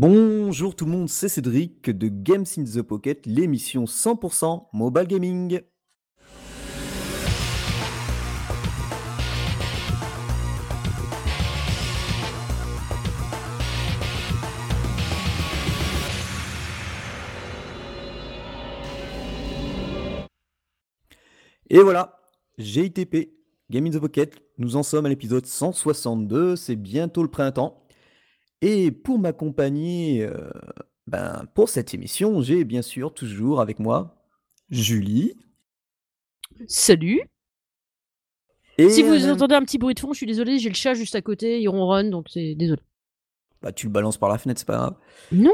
Bonjour tout le monde, c'est Cédric de Games in the Pocket, l'émission 100% mobile gaming. Et voilà, GITP, Game in the Pocket, nous en sommes à l'épisode 162, c'est bientôt le printemps. Et pour m'accompagner euh, ben, pour cette émission, j'ai bien sûr toujours avec moi Julie. Salut. Et Si vous euh, entendez un petit bruit de fond, je suis désolé, j'ai le chat juste à côté, il ronronne, donc c'est désolé. bah, tu le balances par la fenêtre, c'est pas grave. Non,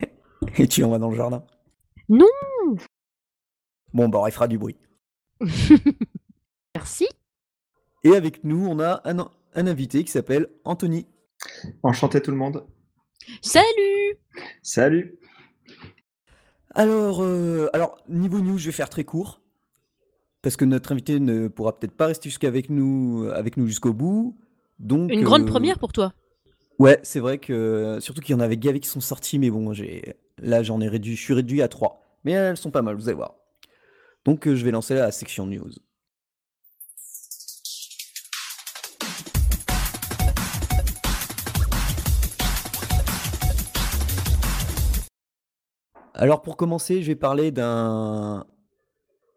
Et tu l'envoies dans le jardin. non. Bon, bah, il fera du bruit. Merci. Et avec nous, on a un, un invité qui s'appelle Anthony. Enchanté tout le monde. Salut. Salut. Alors, euh, alors, niveau news, je vais faire très court. Parce que notre invité ne pourra peut-être pas rester jusqu'avec nous, avec nous jusqu'au bout. Donc, Une grande euh, première pour toi. Ouais, c'est vrai que surtout qu'il y en avait gavé qui sont sortis, mais bon, j'ai là j'en ai réduit, je suis réduit à 3. Mais elles sont pas mal, vous allez voir. Donc euh, je vais lancer la section news. Alors pour commencer, je vais parler d'un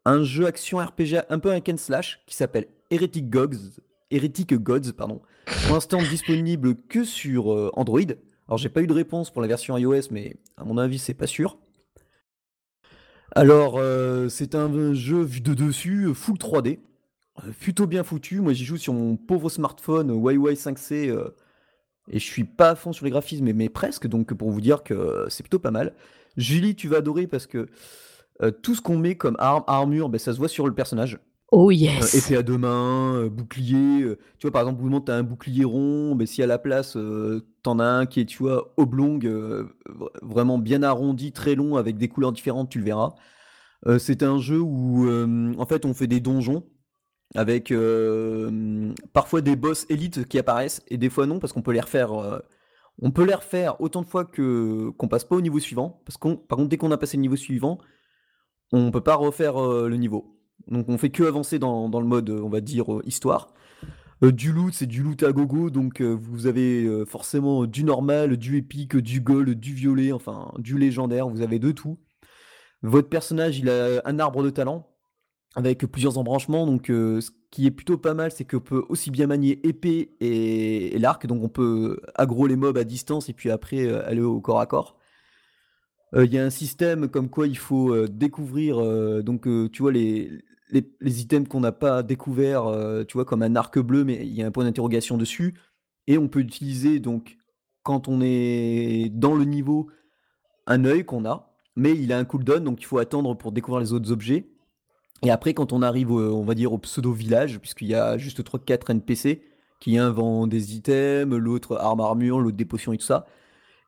un jeu action RPG un peu un Ken slash qui s'appelle Heretic Gods, Heretic Gods pardon. Pour l'instant disponible que sur euh, Android. Alors j'ai pas eu de réponse pour la version iOS, mais à mon avis c'est pas sûr. Alors euh, c'est un jeu vu de dessus, full 3D, euh, plutôt bien foutu. Moi j'y joue sur mon pauvre smartphone Huawei 5C euh, et je suis pas à fond sur les graphismes, mais, presque. Donc pour vous dire que c'est plutôt pas mal. Julie, tu vas adorer parce que euh, tout ce qu'on met comme arme, armure, ben, ça se voit sur le personnage. Oh Euh, yes. épée à deux mains, euh, bouclier. euh, tu vois, par exemple, vous tu as un bouclier rond, mais si à la place, euh, t'en as un qui est, tu vois, oblong, euh, vra- vraiment bien arrondi, très long, avec des couleurs différentes, tu le verras. Euh, c'est un jeu où, euh, en fait, on fait des donjons avec euh, parfois des boss élites qui apparaissent et des fois non, parce qu'on peut les refaire. On peut les refaire autant de fois que qu'on passe pas au niveau suivant. Parce qu'on, par contre, dès qu'on a passé le niveau suivant, on peut pas refaire euh, le niveau. Donc on fait que avancer dans, le mode, on va dire, euh, histoire. Euh, du loot, c'est du loot à gogo, donc vous avez forcément du normal, du épique, du gold, du violet, enfin du légendaire, vous avez de tout. Votre personnage, il a un arbre de talent avec plusieurs embranchements, donc qui est plutôt pas mal, c'est qu'on peut aussi bien manier épée et, l'arc, donc on peut aggro les mobs à distance et puis après euh, aller au corps à corps. Euh, Il y a un système comme quoi il faut euh, découvrir, donc tu vois, les, les, items qu'on n'a pas découverts, euh, tu vois, comme un arc bleu, mais il y a un point d'interrogation dessus. Et on peut utiliser, donc, quand on est dans le niveau, un œil qu'on a, mais il a un cooldown, donc il faut attendre pour découvrir les autres objets. Et après, quand on arrive, au- on va dire, au pseudo-village, puisqu'il y a juste 3-4 NPC, qui un vend des items, l'autre arme armure, l'autre des potions et tout ça,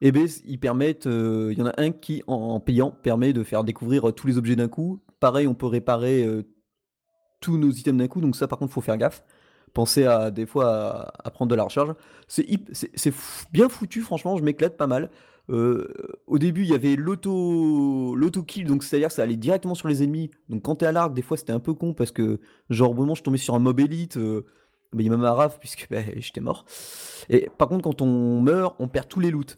et ben ils permettent, euh, il y en a un qui, en, payant, permet de faire découvrir euh, tous les objets d'un coup. Pareil, on peut réparer euh, tous nos items d'un coup, donc ça par contre, faut faire gaffe. Pensez à des fois à, prendre de la recharge. C'est bien foutu, franchement, je m'éclate pas mal. Euh, au début, il y avait l'auto l'auto-kill, donc c'est-à-dire que ça allait directement sur les ennemis. Donc quand t'es à l'arc, des fois c'était un peu con parce que, genre, au moment où je tombais sur un mob élite, euh, bah, il m'a mis à raf puisque bah, j'étais mort. Et par contre, quand on meurt, on perd tous les loots.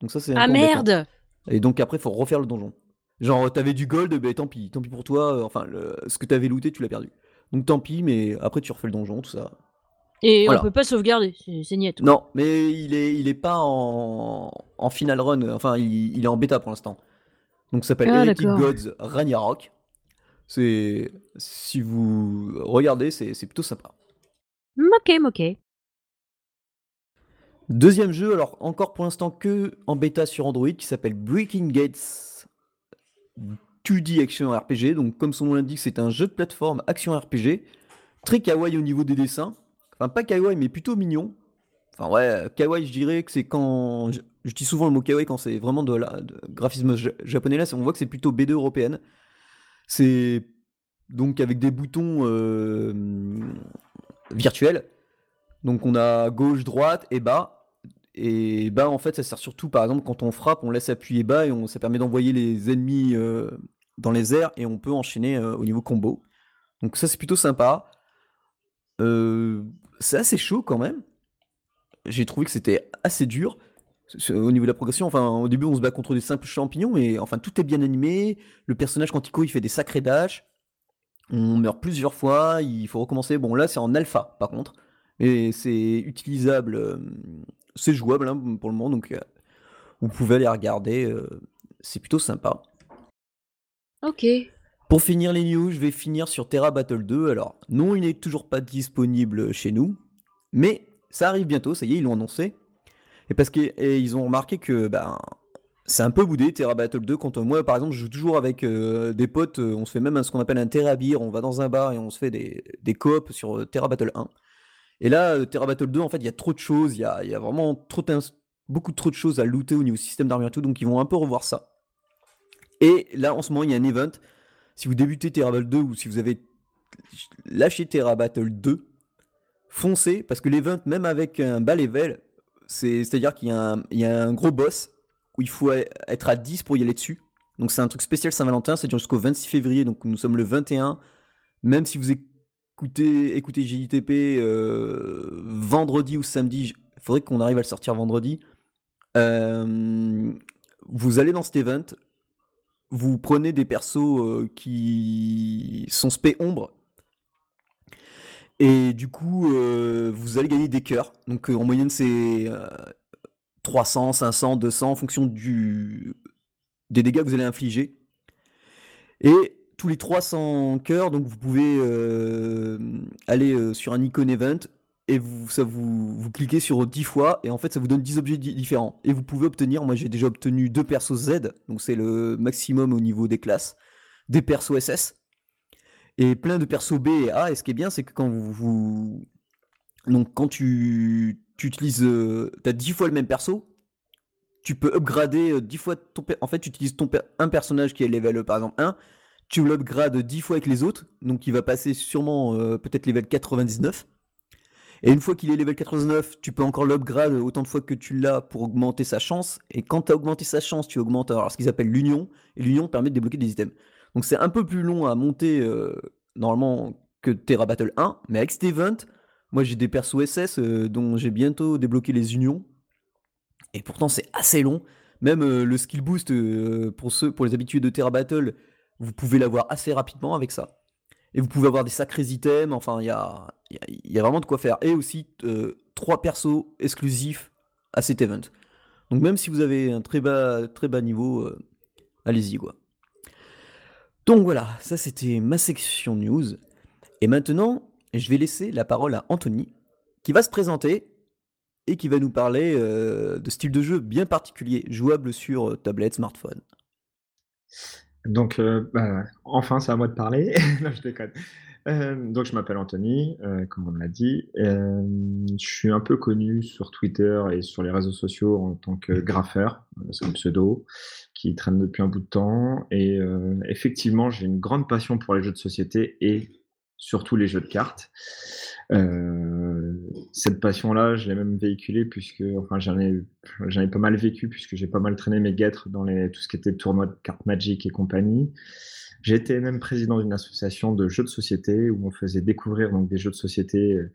Donc ça, c'est Ah merde. Et donc après, faut refaire le donjon. Genre, t'avais du gold, ben tant pis, tant pis pour toi. euh, Enfin, le- ce que t'avais looté, tu l'as perdu. Donc tant pis, mais après tu refais le donjon, tout ça. Et Voilà. on peut pas sauvegarder, c'est niette. Non, mais il est, il est pas en, en final run. Enfin, il, il est en bêta pour l'instant. Donc ça s'appelle Ah, d'accord. Gods Ragnarok. C'est, si vous regardez, c'est c'est plutôt sympa. Ok, ok. Deuxième jeu, alors encore pour l'instant que en bêta sur Android, qui s'appelle Breaking Gates 2D Action RPG. Donc comme son nom l'indique, c'est un jeu de plateforme action RPG. Très kawaii au niveau des dessins. Enfin pas kawaii, mais plutôt mignon. Enfin ouais, kawaii je dirais que c'est quand... Je, je dis souvent le mot kawaii quand c'est vraiment de la graphisme ja- japonais. Là, on voit que c'est plutôt BD européenne. C'est donc avec des boutons euh, virtuels. Donc on a gauche, droite et bas. et bah, en fait, ça sert surtout, par exemple, quand on frappe, on laisse appuyer bas et on ça permet d'envoyer les ennemis, heu, dans les airs et on peut enchaîner, heu, au niveau combo. Donc ça, c'est plutôt sympa. Heu, c'est assez chaud quand même. J'ai trouvé que c'était assez dur au niveau de la progression. Enfin, au début, on se bat contre des simples champignons, mais enfin, tout est bien animé. Le personnage, quand il fait des sacrés dashs. On meurt plusieurs fois, il faut recommencer. Bon, là, c'est en alpha, par contre. Et c'est utilisable, c'est jouable hein, pour le moment, donc euh, vous pouvez aller regarder. Euh, c'est plutôt sympa. Ok. Pour finir les news, je vais finir sur Terra Battle 2. Alors, non, il n'est toujours pas disponible chez nous, mais ça arrive bientôt, ça y est, ils l'ont annoncé. Et parce qu'ils ont remarqué que ben, c'est un peu boudé Terra Battle 2. Quand moi, par exemple, je joue toujours avec euh, des potes, on se fait même ce qu'on appelle un Terra Beer, on va dans un bar et on se fait des, des coops sur Terra Battle 1. Et là, Terra Battle 2, en fait, il y a trop de choses, il y a, vraiment beaucoup trop de choses à looter au niveau système d'armure et tout, donc ils vont un peu revoir ça. Et là, en ce moment, il y a un event. Si vous débutez Terra Battle 2 ou si vous avez lâché Terra Battle 2, foncez, parce que l'event, même avec un bas level, c'est-à-dire qu'il y, a un gros boss où il faut être à 10 pour y aller dessus. Donc c'est un truc spécial Saint-Valentin, c'est jusqu'au 26 février, donc nous sommes le 21. Même si vous écoutez, écoutez JITP euh, vendredi ou samedi, il faudrait qu'on arrive à le sortir vendredi. Euh, vous allez dans cet event, vous prenez des persos euh, qui sont spé ombre. Et du coup, vous allez gagner des cœurs. Donc en moyenne, c'est 300, 500, 200 en fonction du, des dégâts que vous allez infliger. Et tous les 300 cœurs, donc vous pouvez euh, aller euh, sur un icon event et vous, ça vous, vous cliquez sur 10 fois et en fait ça vous donne 10 objets différents. Et vous pouvez obtenir, moi j'ai déjà obtenu deux persos Z, donc c'est le maximum au niveau des classes, des persos SS et plein de persos B et A. Et ce qui est bien, c'est que quand vous, donc quand tu, tu utilises, euh, tu as 10 fois le même perso, tu peux upgrader 10 fois ton, en fait tu utilises ton un personnage qui est level par exemple 1 tu l'upgrades 10 fois avec les autres, donc il va passer sûrement euh, peut-être level 99. Et une fois qu'il est level 89, tu peux encore l'upgrade autant de fois que tu l'as pour augmenter sa chance. Et quand tu as augmenté sa chance, tu augmentes alors, ce qu'ils appellent l'union. Et l'union permet de débloquer des items. Donc c'est un peu plus long à monter euh, normalement que Terra Battle 1. Mais avec cet event, moi j'ai des persos SS euh, dont j'ai bientôt débloqué les unions. Et pourtant c'est assez long. Même le skill boost pour ceux, pour les habitués de Terra Battle, vous pouvez l'avoir assez rapidement avec ça. Et vous pouvez avoir des sacrés items, enfin, il y a, y a, vraiment de quoi faire. Et aussi, euh, trois persos exclusifs à cet event. Donc même si vous avez un très bas, très bas niveau, euh, allez-y, quoi. Donc voilà, ça c'était ma section news. Et maintenant, je vais laisser la parole à Anthony, qui va se présenter et qui va nous parler euh, de style de jeu bien particulier, jouable sur tablette, smartphone. Donc, euh, bah, enfin, c'est à moi de parler. non, je déconne. Euh, donc, je m'appelle Anthony, euh, comme on l'a dit. je suis un peu connu sur Twitter et sur les réseaux sociaux en tant que graffeur, c'est un pseudo, qui traîne depuis un bout de temps. Et effectivement, j'ai une grande passion pour les jeux de société et surtout les jeux de cartes. Euh, cette passion-là, je l'ai même véhiculée puisque, enfin, j'en ai, j'en ai pas mal vécu puisque j'ai pas mal traîné mes guêtres dans les, tout ce qui était tournoi de cartes Magic et compagnie. J'étais même président d'une association de jeux de société où on faisait découvrir donc des jeux de société euh,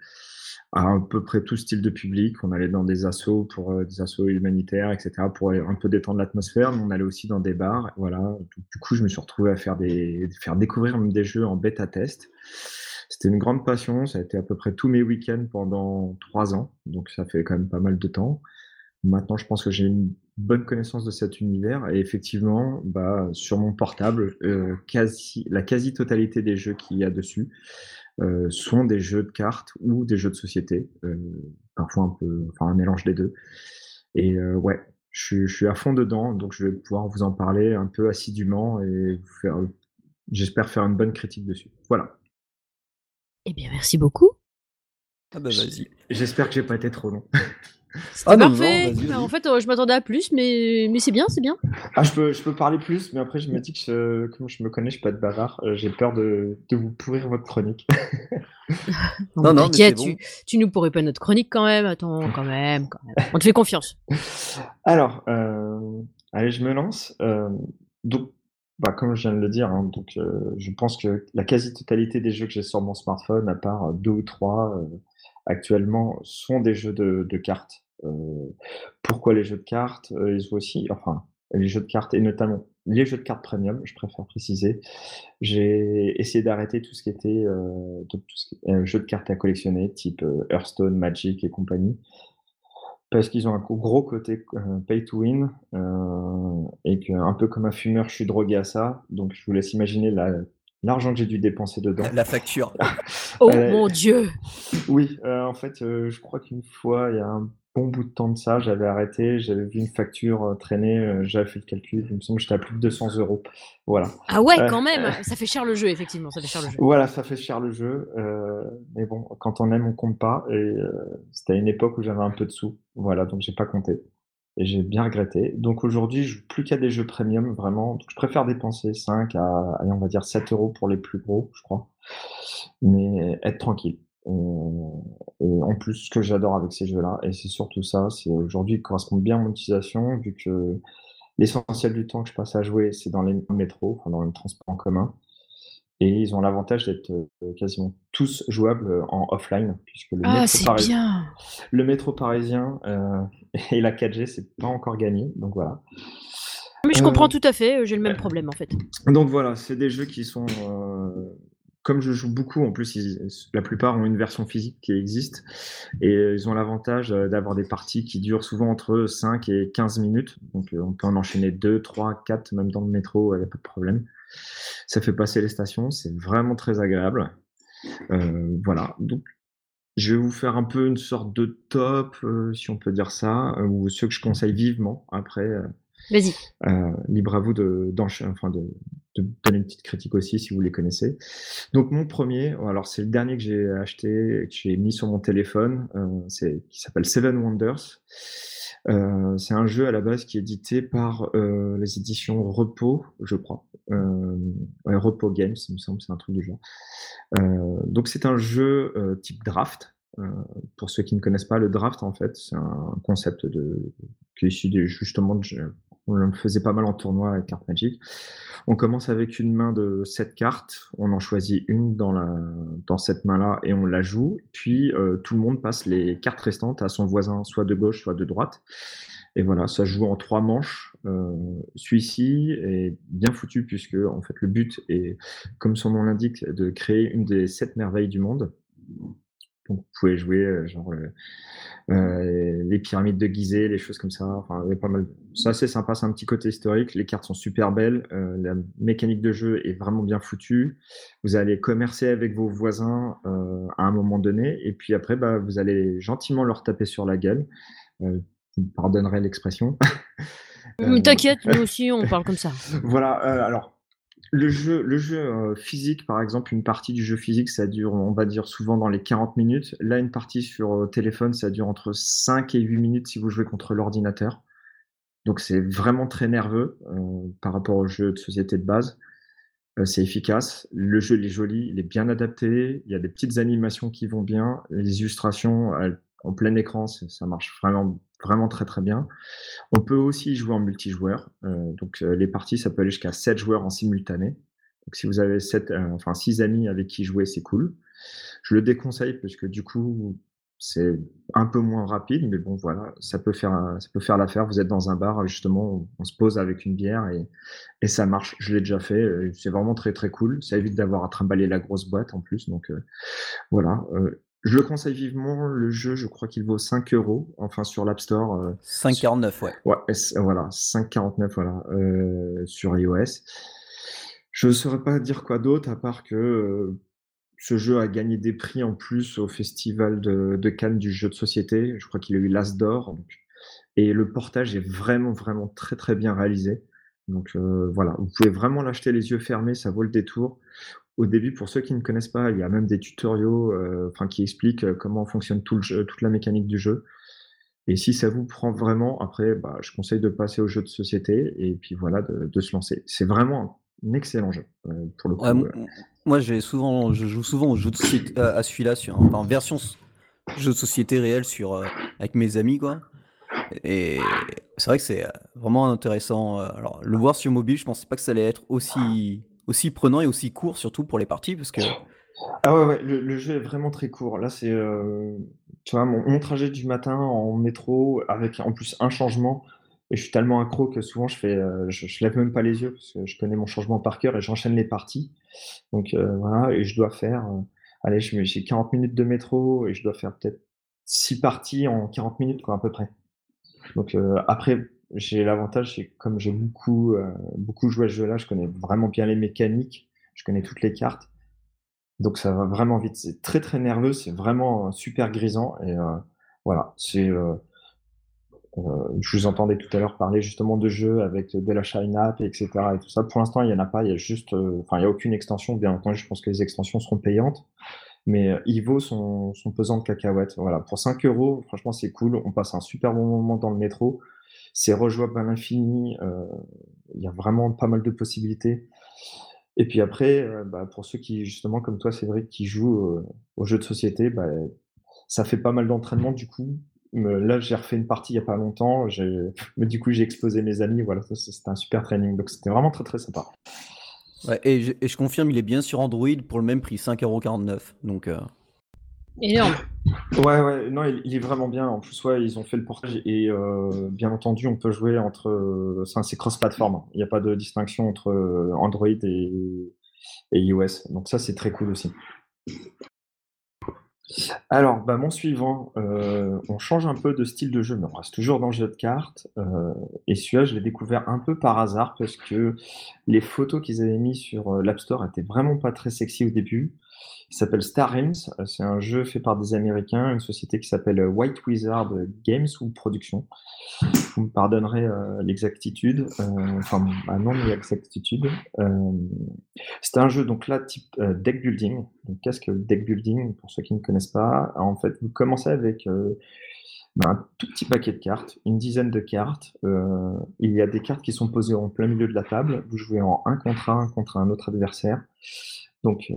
à à peu près tout style de public. On allait dans des assos pour euh, des assos humanitaires, etc., pour un peu détendre l'atmosphère. Mais on allait aussi dans des bars. Voilà. Du coup, je me suis retrouvé à faire des, faire découvrir même des jeux en bêta test. C'était une grande passion. Ça a été à peu près tous mes week-ends pendant trois ans. Donc, ça fait quand même pas mal de temps. Maintenant, je pense que j'ai une bonne connaissance de cet univers. Et effectivement, bah, sur mon portable, euh, quasi, la quasi-totalité des jeux qu'il y a dessus euh, sont des jeux de cartes ou des jeux de société. Euh, parfois un peu, enfin un mélange des deux. Et ouais, je, suis à fond dedans. Donc, je vais pouvoir vous en parler un peu assidûment et faire, j'espère faire une bonne critique dessus. Voilà. Eh bien, merci beaucoup. Ah bah vas-y. J'espère que j'ai pas été trop long. C'était parfait. Bah, en fait, euh, je m'attendais à plus, mais, mais c'est bien, c'est bien. Ah, je peux, je peux parler plus, mais après, je me dis que je, comme je me connais, je suis pas de bavard. Euh, j'ai peur de, de, vous pourrir votre chronique. non, non, t'inquiète, tu, tu, nous pourrais pas notre chronique quand même. Attends, quand même, quand même. On te fait confiance. Alors, euh, allez, je me lance. donc, bah, comme je viens de le dire, hein, donc, je pense que la quasi-totalité des jeux que j'ai sur mon smartphone, à part deux ou trois actuellement, sont des jeux de, cartes. Euh, pourquoi les jeux de cartes? Euh, Ils ont aussi, enfin, les jeux de cartes et notamment les jeux de cartes premium, je préfère préciser. J'ai essayé d'arrêter tout ce qui était euh, tout euh, jeux de cartes à collectionner, type euh, Hearthstone, Magic et compagnie, parce qu'ils ont un gros côté pay to win et que un peu comme un fumeur, je suis drogué à ça. Donc je vous laisse imaginer la l'argent que j'ai dû dépenser dedans. La facture. oh mon dieu. Oui, en fait, je crois qu'une fois, il y a un bon bout de temps de ça, j'avais arrêté, j'avais vu une facture euh, traîner, euh, j'avais fait le calcul, il me semble que j'étais à plus de 200 euros. Voilà. Ah ouais, euh, quand même, ça fait cher le jeu, effectivement, ça fait cher le jeu. Voilà, ça fait cher le jeu, mais bon, quand on aime, on compte pas, et c'était à une époque où j'avais un peu de sous, voilà, donc j'ai pas compté. Et j'ai bien regretté. Donc aujourd'hui, je joue plus qu'à des jeux premium, vraiment. Donc je préfère dépenser 5 à, allez, on va dire 7 euros pour les plus gros, je crois. Mais être tranquille. Et, en plus, ce que j'adore avec ces jeux-là, et c'est surtout ça, c'est aujourd'hui correspond bien à mon utilisation, vu que l'essentiel du temps que je passe à jouer, c'est dans les métros, enfin dans les transports en commun. Et ils ont l'avantage d'être euh, quasiment tous jouables en offline, puisque le, ah, métro, parisien, le métro parisien euh, et la 4G, c'est pas encore gagné. Donc voilà. Mais je comprends euh, tout à fait, j'ai le même problème en fait. Donc voilà, c'est des jeux qui sont comme je joue beaucoup, en plus, la plupart ont une version physique qui existe et ils ont l'avantage euh, d'avoir des parties qui durent souvent entre 5 et 15 minutes. Donc, euh, on peut en enchaîner 2, 3, 4, même dans le métro, il n'y a pas de problème. Ça fait passer les stations, c'est vraiment très agréable. Euh, voilà. Donc, je vais vous faire un peu une sorte de top, si on peut dire ça, ou ceux que je conseille vivement. Après, Vas-y. Libre à vous de, enfin de, de, donner une petite critique aussi si vous les connaissez. Donc mon premier, alors c'est le dernier que j'ai acheté, que j'ai mis sur mon téléphone, euh, c'est qui s'appelle Seven Wonders. Euh, c'est un jeu à la base qui est édité par euh, les éditions Repos, je crois. Repos Games, il me semble, c'est un truc du genre. Donc c'est un jeu type draft. pour ceux qui ne connaissent pas le draft, en fait, c'est un concept qui est issu justement de, on le faisait pas mal en tournoi avec carte Magic. On commence avec une main de 7 cartes, on en choisit une dans, cette main-là et on la joue. Puis euh, tout le monde passe les cartes restantes à son voisin, soit de gauche, soit de droite. Et voilà, ça joue en trois manches. Euh, Celui-ci est bien foutu puisque en fait le but est, comme son nom l'indique, de créer une des sept merveilles du monde. Donc vous pouvez jouer euh, genre euh, euh, les pyramides de Gizeh, les choses comme ça. Enfin, il y a pas mal. Ça, c'est sympa, c'est un petit côté historique. Les cartes sont super belles. La mécanique de jeu est vraiment bien foutue. Vous allez commercer avec vos voisins à un moment donné, et puis après, bah, vous allez gentiment leur taper sur la gueule. Vous me pardonnerez l'expression. T'inquiète, nous aussi, on parle comme ça. voilà. alors, le jeu, le jeu euh, physique, par exemple, une partie du jeu physique, ça dure, on va dire, souvent dans les 40 minutes. Là, une partie sur euh, téléphone, ça dure entre 5 et 8 minutes si vous jouez contre l'ordinateur. Donc, c'est vraiment très nerveux euh, par rapport au jeu de société de base. c'est efficace. Le jeu, il est joli, il est bien adapté. Il y a des petites animations qui vont bien. Les illustrations, en plein écran, ça marche vraiment vraiment très très bien. On peut aussi jouer en multijoueur. Euh, donc euh, les parties, ça peut aller jusqu'à 7 joueurs en simultané. Donc si vous avez 7, euh, enfin 6 amis avec qui jouer, c'est cool. Je le déconseille parce que du coup, c'est un peu moins rapide, mais bon voilà, ça peut faire ça peut faire l'affaire. Vous êtes dans un bar, justement, on, se pose avec une bière et, et ça marche. Je l'ai déjà fait. C'est vraiment très très cool. Ça évite d'avoir à trimballer la grosse boîte en plus. Donc voilà. Je le conseille vivement. Le jeu, je crois qu'il vaut 5 euros, enfin sur l'App Store. Euh, 5,49, ouais. Ouais, voilà, 5,49, voilà, euh, sur iOS. Je ne saurais pas dire quoi d'autre, à part que euh, ce jeu a gagné des prix en plus au festival de, de Cannes du jeu de société. Je crois qu'il a eu l'As d'or. Et le portage est vraiment, vraiment très, très bien réalisé. Donc euh, voilà, vous pouvez vraiment l'acheter les yeux fermés, ça vaut le détour. Au début, pour ceux qui ne connaissent pas, il y a même des tutoriaux enfin, qui expliquent comment fonctionne tout le jeu, toute la mécanique du jeu. Et si ça vous prend vraiment, après, bah, je conseille de passer au jeu de société et puis voilà, de, se lancer. C'est vraiment un excellent jeu, pour le coup. moi, j'ai souvent, je joue souvent au jeu de société, à celui-là, sur, en version jeu de société réel sur, avec mes amis, quoi. Et c'est vrai que c'est vraiment intéressant. Alors, le voir sur mobile, je pensais pas que ça allait être aussi, aussi prenant et aussi court, surtout pour les parties, parce que. Ah ouais, ouais le, jeu est vraiment très court. Là, c'est, tu vois, mon, trajet du matin en métro, avec en plus un changement, et je suis tellement accro que souvent je fais, je, lève même pas les yeux parce que je connais mon changement par cœur et j'enchaîne les parties. Donc voilà, et je dois faire, allez, j'ai 40 minutes de métro et je dois faire peut-être 6 parties en 40 minutes, quoi, à peu près. Donc euh, après, j'ai l'avantage, c'est comme j'ai beaucoup, euh, beaucoup joué à ce jeu-là, je connais vraiment bien les mécaniques, je connais toutes les cartes. Donc ça va vraiment vite. C'est très très nerveux, c'est vraiment super grisant. Et euh, voilà, c'est. je vous entendais tout à l'heure parler justement de jeux avec de la shine etc. Et tout ça. Pour l'instant, il n'y en a pas. Il y a juste, enfin, il y a aucune extension. Bien entendu, je pense que les extensions seront payantes mais euh, il vaut son, son, pesant de cacahuètes. Voilà, pour 5 euros, franchement, c'est cool. On passe un super bon moment dans le métro. C'est rejouable à l'infini. Euh, il y a vraiment pas mal de possibilités. Et puis après, euh, bah, pour ceux qui, justement, comme toi, Cédric, qui jouent aux jeux de société, bah, ça fait pas mal d'entraînement du coup. Là, j'ai refait une partie il n'y a pas longtemps. Mais du coup, j'ai explosé mes amis. Voilà, c'était un super training. Donc, c'était vraiment très, très sympa et, je, confirme, il est bien sur Android pour le même prix, 5,49€. Donc. Euh... Énorme. Ouais, ouais, non, il, est vraiment bien. En plus, ouais, ils ont fait le portage et euh, bien entendu, on peut jouer entre. Euh, c'est cross-platform. Il n'y a pas de distinction entre euh, Android et, et iOS. Donc, ça, c'est très cool aussi. Alors, bah, mon suivant, on change un peu de style de jeu, mais on reste toujours dans le jeu de cartes. Et celui-là, je l'ai découvert un peu par hasard parce que les photos qu'ils avaient mis sur l'App Store étaient vraiment pas très sexy au début. Il s'appelle Star Realms. Euh, c'est un jeu fait par des Américains, une société qui s'appelle euh, White Wizard Games ou Production. Vous me pardonnerez euh, l'exactitude, enfin, bah non, l'exactitude. c'est un jeu, donc là, type deck building. Donc, qu'est-ce que deck building Pour ceux qui ne connaissent pas, en fait, vous commencez avec bah, un tout petit paquet de cartes, une dizaine de cartes. il y a des cartes qui sont posées en plein milieu de la table. Vous jouez en un contre un contre un autre adversaire. Donc, euh,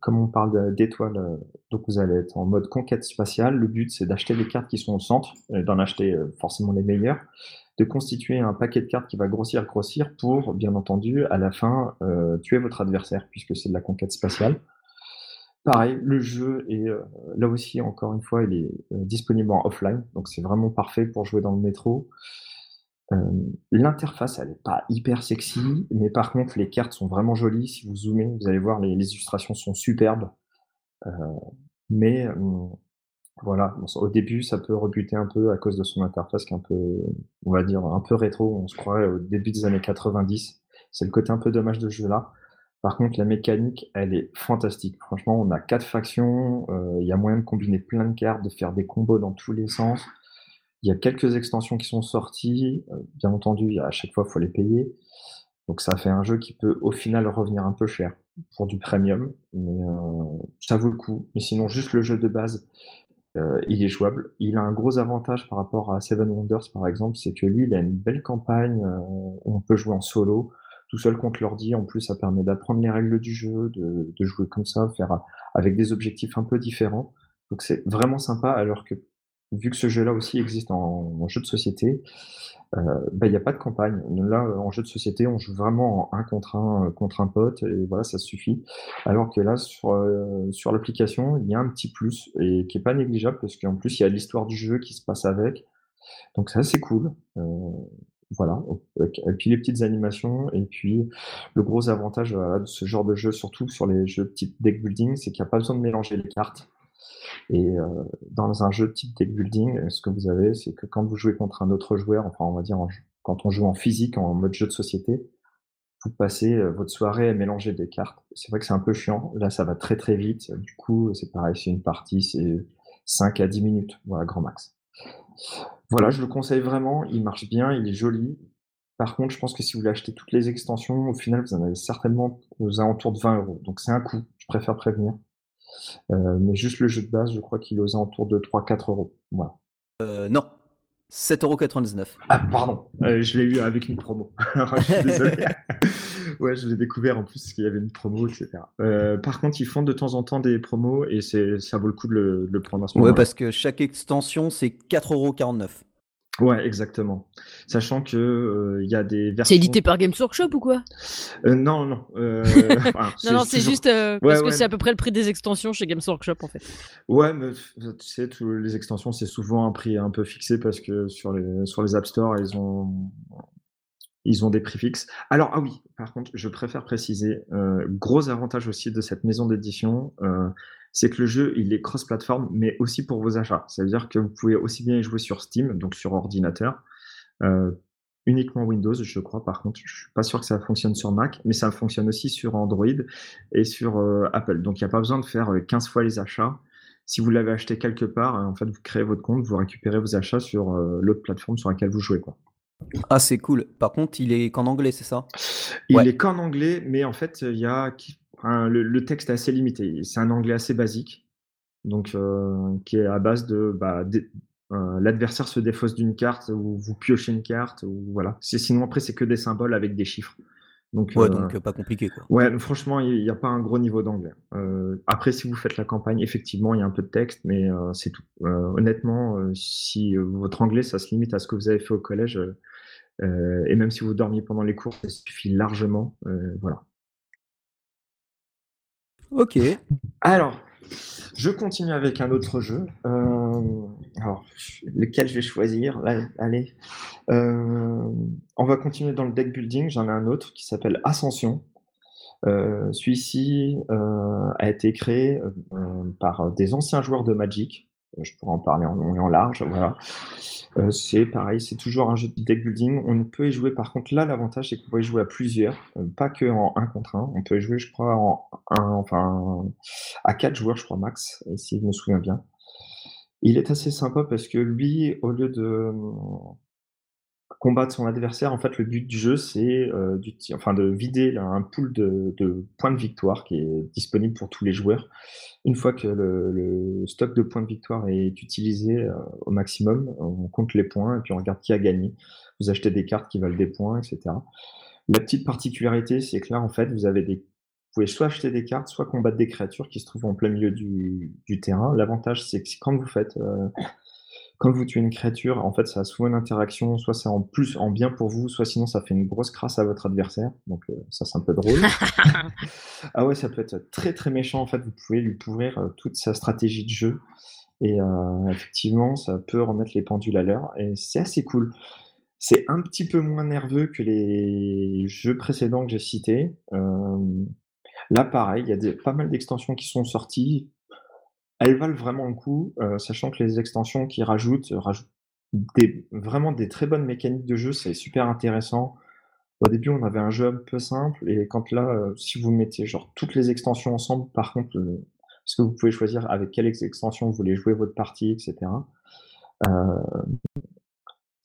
comme on parle d'étoiles, euh, donc vous allez être en mode conquête spatiale. Le but, c'est d'acheter les cartes qui sont au centre, d'en acheter euh, forcément les meilleures, de constituer un paquet de cartes qui va grossir, grossir pour, bien entendu, à la fin, tuer votre adversaire, puisque c'est de la conquête spatiale. Pareil, le jeu est là aussi, encore une fois, il est disponible en offline, donc c'est vraiment parfait pour jouer dans le métro. Euh, l'interface, elle n'est pas hyper sexy, mais par contre, les cartes sont vraiment jolies. Si vous zoomez, vous allez voir, les, illustrations sont superbes. Euh, mais hum, voilà, au début, ça peut rebuter un peu à cause de son interface qui est un peu, on va dire, un peu rétro. On se croirait au début des années 90. C'est le côté un peu dommage de ce jeu-là. Par contre, la mécanique, elle est fantastique. Franchement, on a quatre factions. Euh, il y a moyen de combiner plein de cartes, de faire des combos dans tous les sens. Il y a quelques extensions qui sont sorties. Euh, bien entendu, à chaque fois, il faut les payer. Donc ça fait un jeu qui peut au final revenir un peu cher pour du premium, mais euh, ça vaut le coup. Mais sinon, juste le jeu de base, euh, il est jouable. Il a un gros avantage par rapport à Seven Wonders, par exemple, c'est que lui, il a une belle campagne on peut jouer en solo, tout seul contre l'ordi. En plus, ça permet d'apprendre les règles du jeu, de, de, jouer comme ça, faire avec des objectifs un peu différents. Donc c'est vraiment sympa, alors que vu que ce jeu-là aussi existe en, jeu de société, euh, bah, il n'y a pas de campagne. Là, en jeu de société, on joue vraiment en un contre un euh, contre pote et voilà, ça suffit. Alors que là, sur, euh, sur l'application, il y a un petit plus et qui est pas négligeable parce qu'en plus, il y a l'histoire du jeu qui se passe avec. Donc c'est assez cool. voilà. Et puis les petites animations et puis le gros avantage de ce genre de jeu, surtout sur les jeux type deck building, c'est qu'il n'y a pas besoin de mélanger les cartes. Et euh, dans un jeu type deck building, ce que vous avez, c'est que quand vous jouez contre un autre joueur, enfin on va dire quand on joue en physique, en mode jeu de société, vous passez euh, votre soirée à mélanger des cartes. C'est vrai que c'est un peu chiant. Là, ça va très très vite. Du coup, c'est pareil, c'est une partie, c'est 5 à 10 minutes, voilà, grand max. Voilà, je le conseille vraiment. Il marche bien, il est joli. Par contre, je pense que si vous voulez acheter toutes les extensions, au final, vous en avez certainement aux alentours de 20 euros. Donc c'est un coût, je préfère prévenir. Euh, mais juste le jeu de base, je crois qu'il est aux alentours de 3-4 euros. Voilà. Euh, non, 7,99€. Ah, pardon, euh, je l'ai eu avec une promo. je suis désolé. ouais, je l'ai découvert en plus parce qu'il y avait une promo, etc. Euh, par contre, ils font de temps en temps des promos et ça vaut le coup de le, de le prendre à ce moment-là. Ouais, parce que chaque extension, c'est 4,49€. Ouais, exactement. Sachant que euh, il y a des versions. C'est édité par Games Workshop ou quoi? Euh, Non, non. Euh, non, non, c'est juste parce que c'est à peu près le prix des extensions chez Games Workshop en fait. Ouais, mais tu sais, les extensions, c'est souvent un prix un peu fixé parce que sur les, sur les App Store, ils ont, ils ont des prix fixes. Alors, ah oui, par contre, je préfère préciser, gros avantage aussi de cette maison d'édition, c'est que le jeu, il est cross-platform, mais aussi pour vos achats. Ça veut dire que vous pouvez aussi bien y jouer sur Steam, donc sur ordinateur, euh, uniquement Windows, je crois. Par contre, je suis pas sûr que ça fonctionne sur Mac, mais ça fonctionne aussi sur Android et sur euh, Apple. Donc, il n'y a pas besoin de faire 15 euh, fois les achats. Si vous l'avez acheté quelque part, en fait, vous créez votre compte, vous récupérez vos achats sur l'autre plateforme sur laquelle vous jouez. Quoi. Ah, c'est cool. Par contre, il est qu'en anglais, c'est ça? Il est qu'en anglais, mais en fait, il y a le, texte est assez limité. C'est un anglais assez basique, donc euh, qui est à base de, bah, euh, l'adversaire se défausse d'une carte ou vous piochez une carte ou voilà. C'est sinon après c'est que des symboles avec des chiffres. Donc, ouais, euh, donc pas compliqué quoi. Ouais, franchement, il n'y a pas un gros niveau d'anglais. après, si vous faites la campagne, effectivement, il y a un peu de texte, mais c'est tout. honnêtement, si votre anglais, ça se limite à ce que vous avez fait au collège, et même si vous dormiez pendant les cours, ça suffit largement. voilà. Ok. Alors, je continue avec un autre jeu. Euh, alors, lequel je vais choisir? Allez. Euh, on va continuer dans le deck building. J'en ai un autre qui s'appelle Ascension. Euh, celui-ci a été créé par des anciens joueurs de Magic. Je pourrais en parler en long et en large. Voilà. Euh, c'est pareil, c'est toujours un jeu de deck building. On peut y jouer, par contre, là, l'avantage, c'est qu'on peut y jouer à plusieurs, euh, pas que en 1 contre 1. On peut y jouer, je crois, en enfin, à 4 joueurs, je crois, max, si je me souviens bien. Il est assez sympa parce que lui, au lieu de combattre son adversaire, en fait, le but du jeu, c'est euh, enfin, de vider un pool de, points de victoire qui est disponible pour tous les joueurs. Une fois que le, stock de points de victoire est utilisé euh, au maximum, on compte les points et puis on regarde qui a gagné. Vous achetez des cartes qui valent des points, etc. La petite particularité, c'est que là, en fait, vous avez vous pouvez soit acheter des cartes, soit combattre des créatures qui se trouvent en plein milieu du, terrain. L'avantage, c'est que quand vous faites euh, quand vous tuez une créature, en fait, ça a souvent une interaction, soit c'est en plus en bien pour vous, soit sinon ça fait une grosse crasse à votre adversaire. Donc euh, ça, c'est un peu drôle. ah ouais, ça peut être très très méchant. En fait, vous pouvez lui pourrir euh, toute sa stratégie de jeu. Et euh, effectivement, ça peut remettre les pendules à l'heure. Et c'est assez cool. C'est un petit peu moins nerveux que les jeux précédents que j'ai cités. là, pareil, il y a des, pas mal d'extensions qui sont sorties elles valent vraiment le coup, euh, sachant que les extensions qui rajoutent, rajoutent des vraiment des très bonnes mécaniques de jeu, c'est super intéressant. Au début, on avait un jeu un peu simple et quand là, euh, si vous mettez genre toutes les extensions ensemble, par contre, parce que vous pouvez choisir avec quelle extension vous voulez jouer votre partie, etc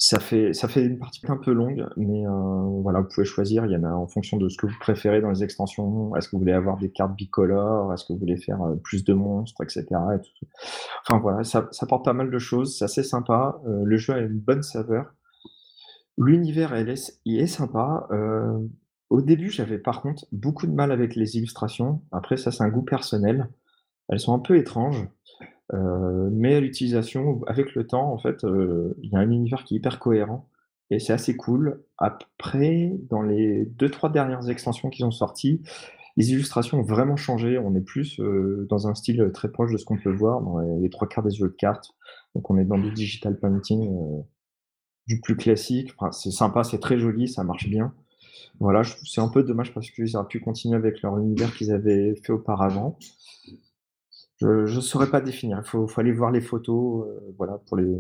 ça fait, une partie un peu longue, mais euh, voilà, vous pouvez choisir. Il y en a en fonction de ce que vous préférez dans les extensions. Est-ce que vous voulez avoir des cartes bicolores? Est-ce que vous voulez faire euh, plus de monstres, etc. Enfin voilà, ça, ça, porte pas mal de choses. C'est assez sympa. Euh, le jeu a une bonne saveur. L'univers, il est sympa. au début, j'avais par contre beaucoup de mal avec les illustrations. Après, ça, c'est un goût personnel. Elles sont un peu étranges. Euh, mais l'utilisation, avec le temps, en fait, euh, il y a un univers qui est hyper cohérent et c'est assez cool. Après, dans les 2-3 dernières extensions qui sont sorties, les illustrations ont vraiment changé. On est plus euh, dans un style très proche de ce qu'on peut voir dans les, trois quarts des jeux de cartes. Donc on est dans du digital painting du plus classique. Enfin, c'est sympa, c'est très joli, ça marche bien. Voilà, c'est un peu dommage parce qu'ils auraient pu continuer avec leur univers qu'ils avaient fait auparavant. Je ne saurais pas définir. Il faut, aller voir les photos, euh, voilà, pour les,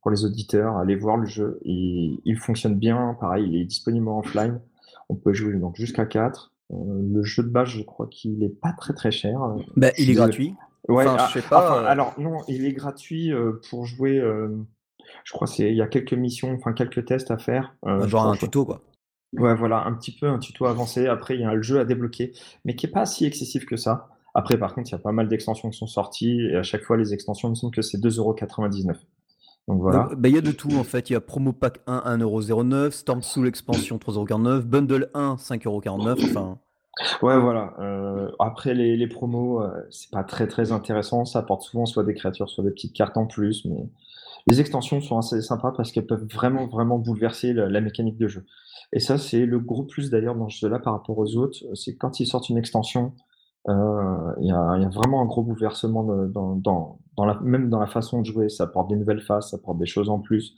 pour les auditeurs, aller voir le jeu. Il, il fonctionne bien, pareil, il est disponible en offline. On peut jouer donc jusqu'à 4. Euh, le jeu de base, je crois qu'il n'est pas très très cher. Bah, il est gratuit. Ouais, ah, je sais pas. Euh. alors non, il est gratuit pour jouer je crois c'est il y a quelques missions, enfin quelques tests à faire. genre un tuto quoi. Ouais, voilà, un petit peu un tuto avancé. Après, il y a le jeu à débloquer, mais qui est pas si excessif que ça. Après, par contre, il y a pas mal d'extensions qui sont sorties et à chaque fois, les extensions, il me semble que c'est 2,99€. Donc voilà. Bah, il y a de tout en fait. Il y a Promo Pack 1, 1,09€, Storm Soul Expansion 3,49€, Bundle 1, 5,49€. Enfin. Ouais, voilà. Euh, après, les, les promos, euh, c'est pas très très intéressant. Ça apporte souvent soit des créatures, soit des petites cartes en plus. Mais les extensions sont assez sympas parce qu'elles peuvent vraiment vraiment bouleverser la, mécanique de jeu. Et ça, c'est le gros plus d'ailleurs dans ce jeu-là par rapport aux autres. C'est quand ils sortent une extension, il y, y, a, vraiment un gros bouleversement dans, dans, dans la, même dans la façon de jouer. Ça apporte des nouvelles faces, ça apporte des choses en plus.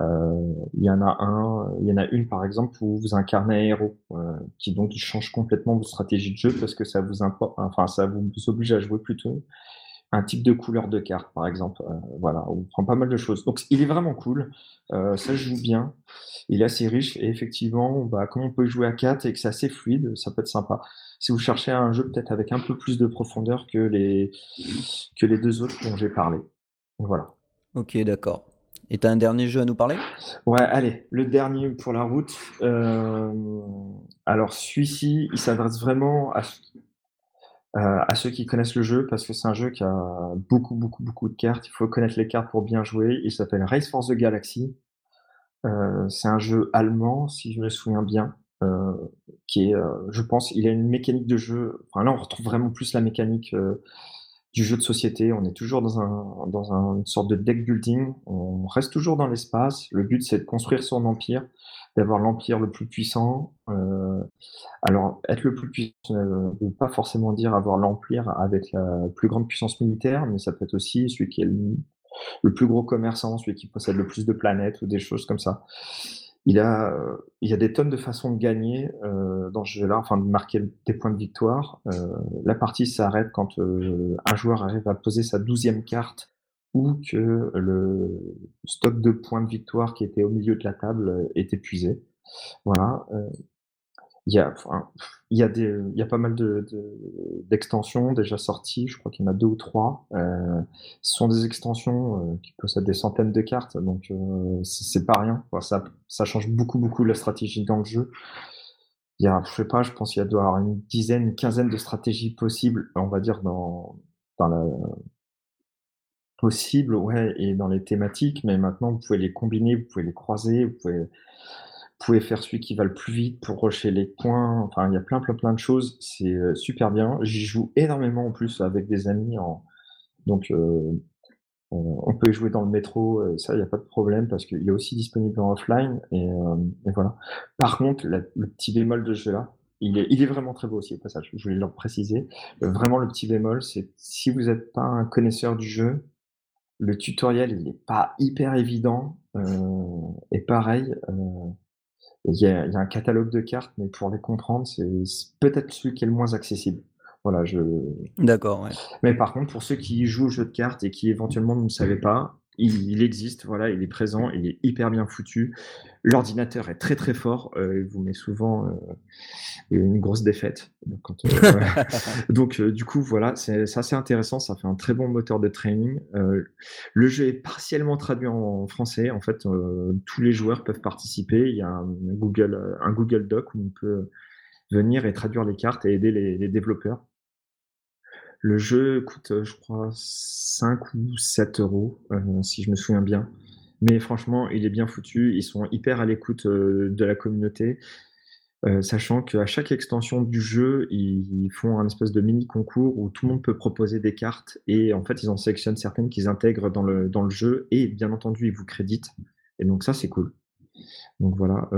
Euh, il y en a un, il y en a une par exemple où vous incarnez un héros euh, qui donc change complètement votre stratégie de jeu parce que ça vous enfin ça vous oblige à jouer plutôt un type de couleur de carte par exemple. Euh, voilà, on prend pas mal de choses. Donc il est vraiment cool, ça joue bien, il est assez riche et effectivement, bah, comme on peut jouer à 4 et que c'est assez fluide, ça peut être sympa. Si vous cherchez un jeu peut-être avec un peu plus de profondeur que les que les deux autres dont j'ai parlé. Voilà. Ok, d'accord. Et tu as un dernier jeu à nous parler? Ouais, allez, le dernier pour la route. Euh, alors, celui-ci, il s'adresse vraiment à, euh, à ceux qui connaissent le jeu parce que c'est un jeu qui a beaucoup, beaucoup, beaucoup de cartes. Il faut connaître les cartes pour bien jouer. Il s'appelle Race for the Galaxy. Euh, c'est un jeu allemand, si je me souviens bien, qui est, je pense, il a une mécanique de jeu. Là, on retrouve vraiment plus la mécanique du jeu de société. On est toujours dans une sorte de deck building. On reste toujours dans l'espace. Le but, c'est de construire son empire, d'avoir l'empire le plus puissant. Euh, alors, être le plus puissant ne veut pas forcément dire avoir l'empire avec la plus grande puissance militaire, mais ça peut être aussi celui qui est le, plus gros commerçant, celui qui possède le plus de planètes ou des choses comme ça il a, il y a des tonnes de façons de gagner euh, dans ce jeu-là, enfin de marquer des points de victoire. Euh, la partie s'arrête quand un joueur arrive à poser sa douzième carte ou que le stock de points de victoire qui était au milieu de la table est épuisé. Voilà. Euh, il y a, il y a y pas mal de, d'extensions déjà sorties. Je crois qu'il y en a deux ou trois. Euh, ce sont des extensions euh, qui possèdent des centaines de cartes, donc euh, c'est pas rien. ça, change beaucoup, beaucoup la stratégie dans le jeu. Il y a, je sais pas, je pense qu'il y a doit avoir une dizaine, une quinzaine de stratégies possibles, on va dire dans, dans la possible, ouais, et dans les thématiques. Mais maintenant, vous pouvez les combiner, vous pouvez les croiser, vous pouvez pouvez faire celui qui va le plus vite pour rusher les points. Enfin, il y a plein, plein, plein de choses. C'est euh, super bien. J'y joue énormément en plus avec des amis. En... Donc, euh, on peut jouer dans le métro. Euh, ça, il n'y a pas de problème parce qu'il est aussi disponible en offline. Et, voilà. Par contre, le petit bémol de ce jeu-là, il est, il est vraiment très beau aussi au passage. Je voulais le préciser. vraiment, le petit bémol, c'est si vous n'êtes pas un connaisseur du jeu, le tutoriel, il n'est pas hyper évident. et pareil, il y, a, un catalogue de cartes, mais pour les comprendre, c'est peut-être celui qui est le moins accessible. Voilà, je. D'accord, ouais. Mais par contre, pour ceux qui jouent au jeu de cartes et qui éventuellement ne savaient pas, il, existe, voilà, il est présent, il est hyper bien foutu. L'ordinateur est très très fort, euh, il vous met souvent euh, une grosse défaite. Donc, euh, du coup, voilà, c'est assez intéressant, ça fait un très bon moteur de training. le jeu est partiellement traduit en, français, en fait, tous les joueurs peuvent participer. Il y a un Google, un Google Doc où on peut venir et traduire les cartes et aider les développeurs. Le jeu coûte, euh, je crois, 5 ou 7 euros, euh, si je me souviens bien. Mais franchement, il est bien foutu. Ils sont hyper à l'écoute euh, de la communauté. sachant qu'à chaque extension du jeu, ils font un espèce de mini concours où tout le monde peut proposer des cartes et en fait, ils en sélectionnent certaines qu'ils intègrent dans le, dans le jeu et bien entendu, ils vous créditent. Et donc, ça, c'est cool. Donc voilà.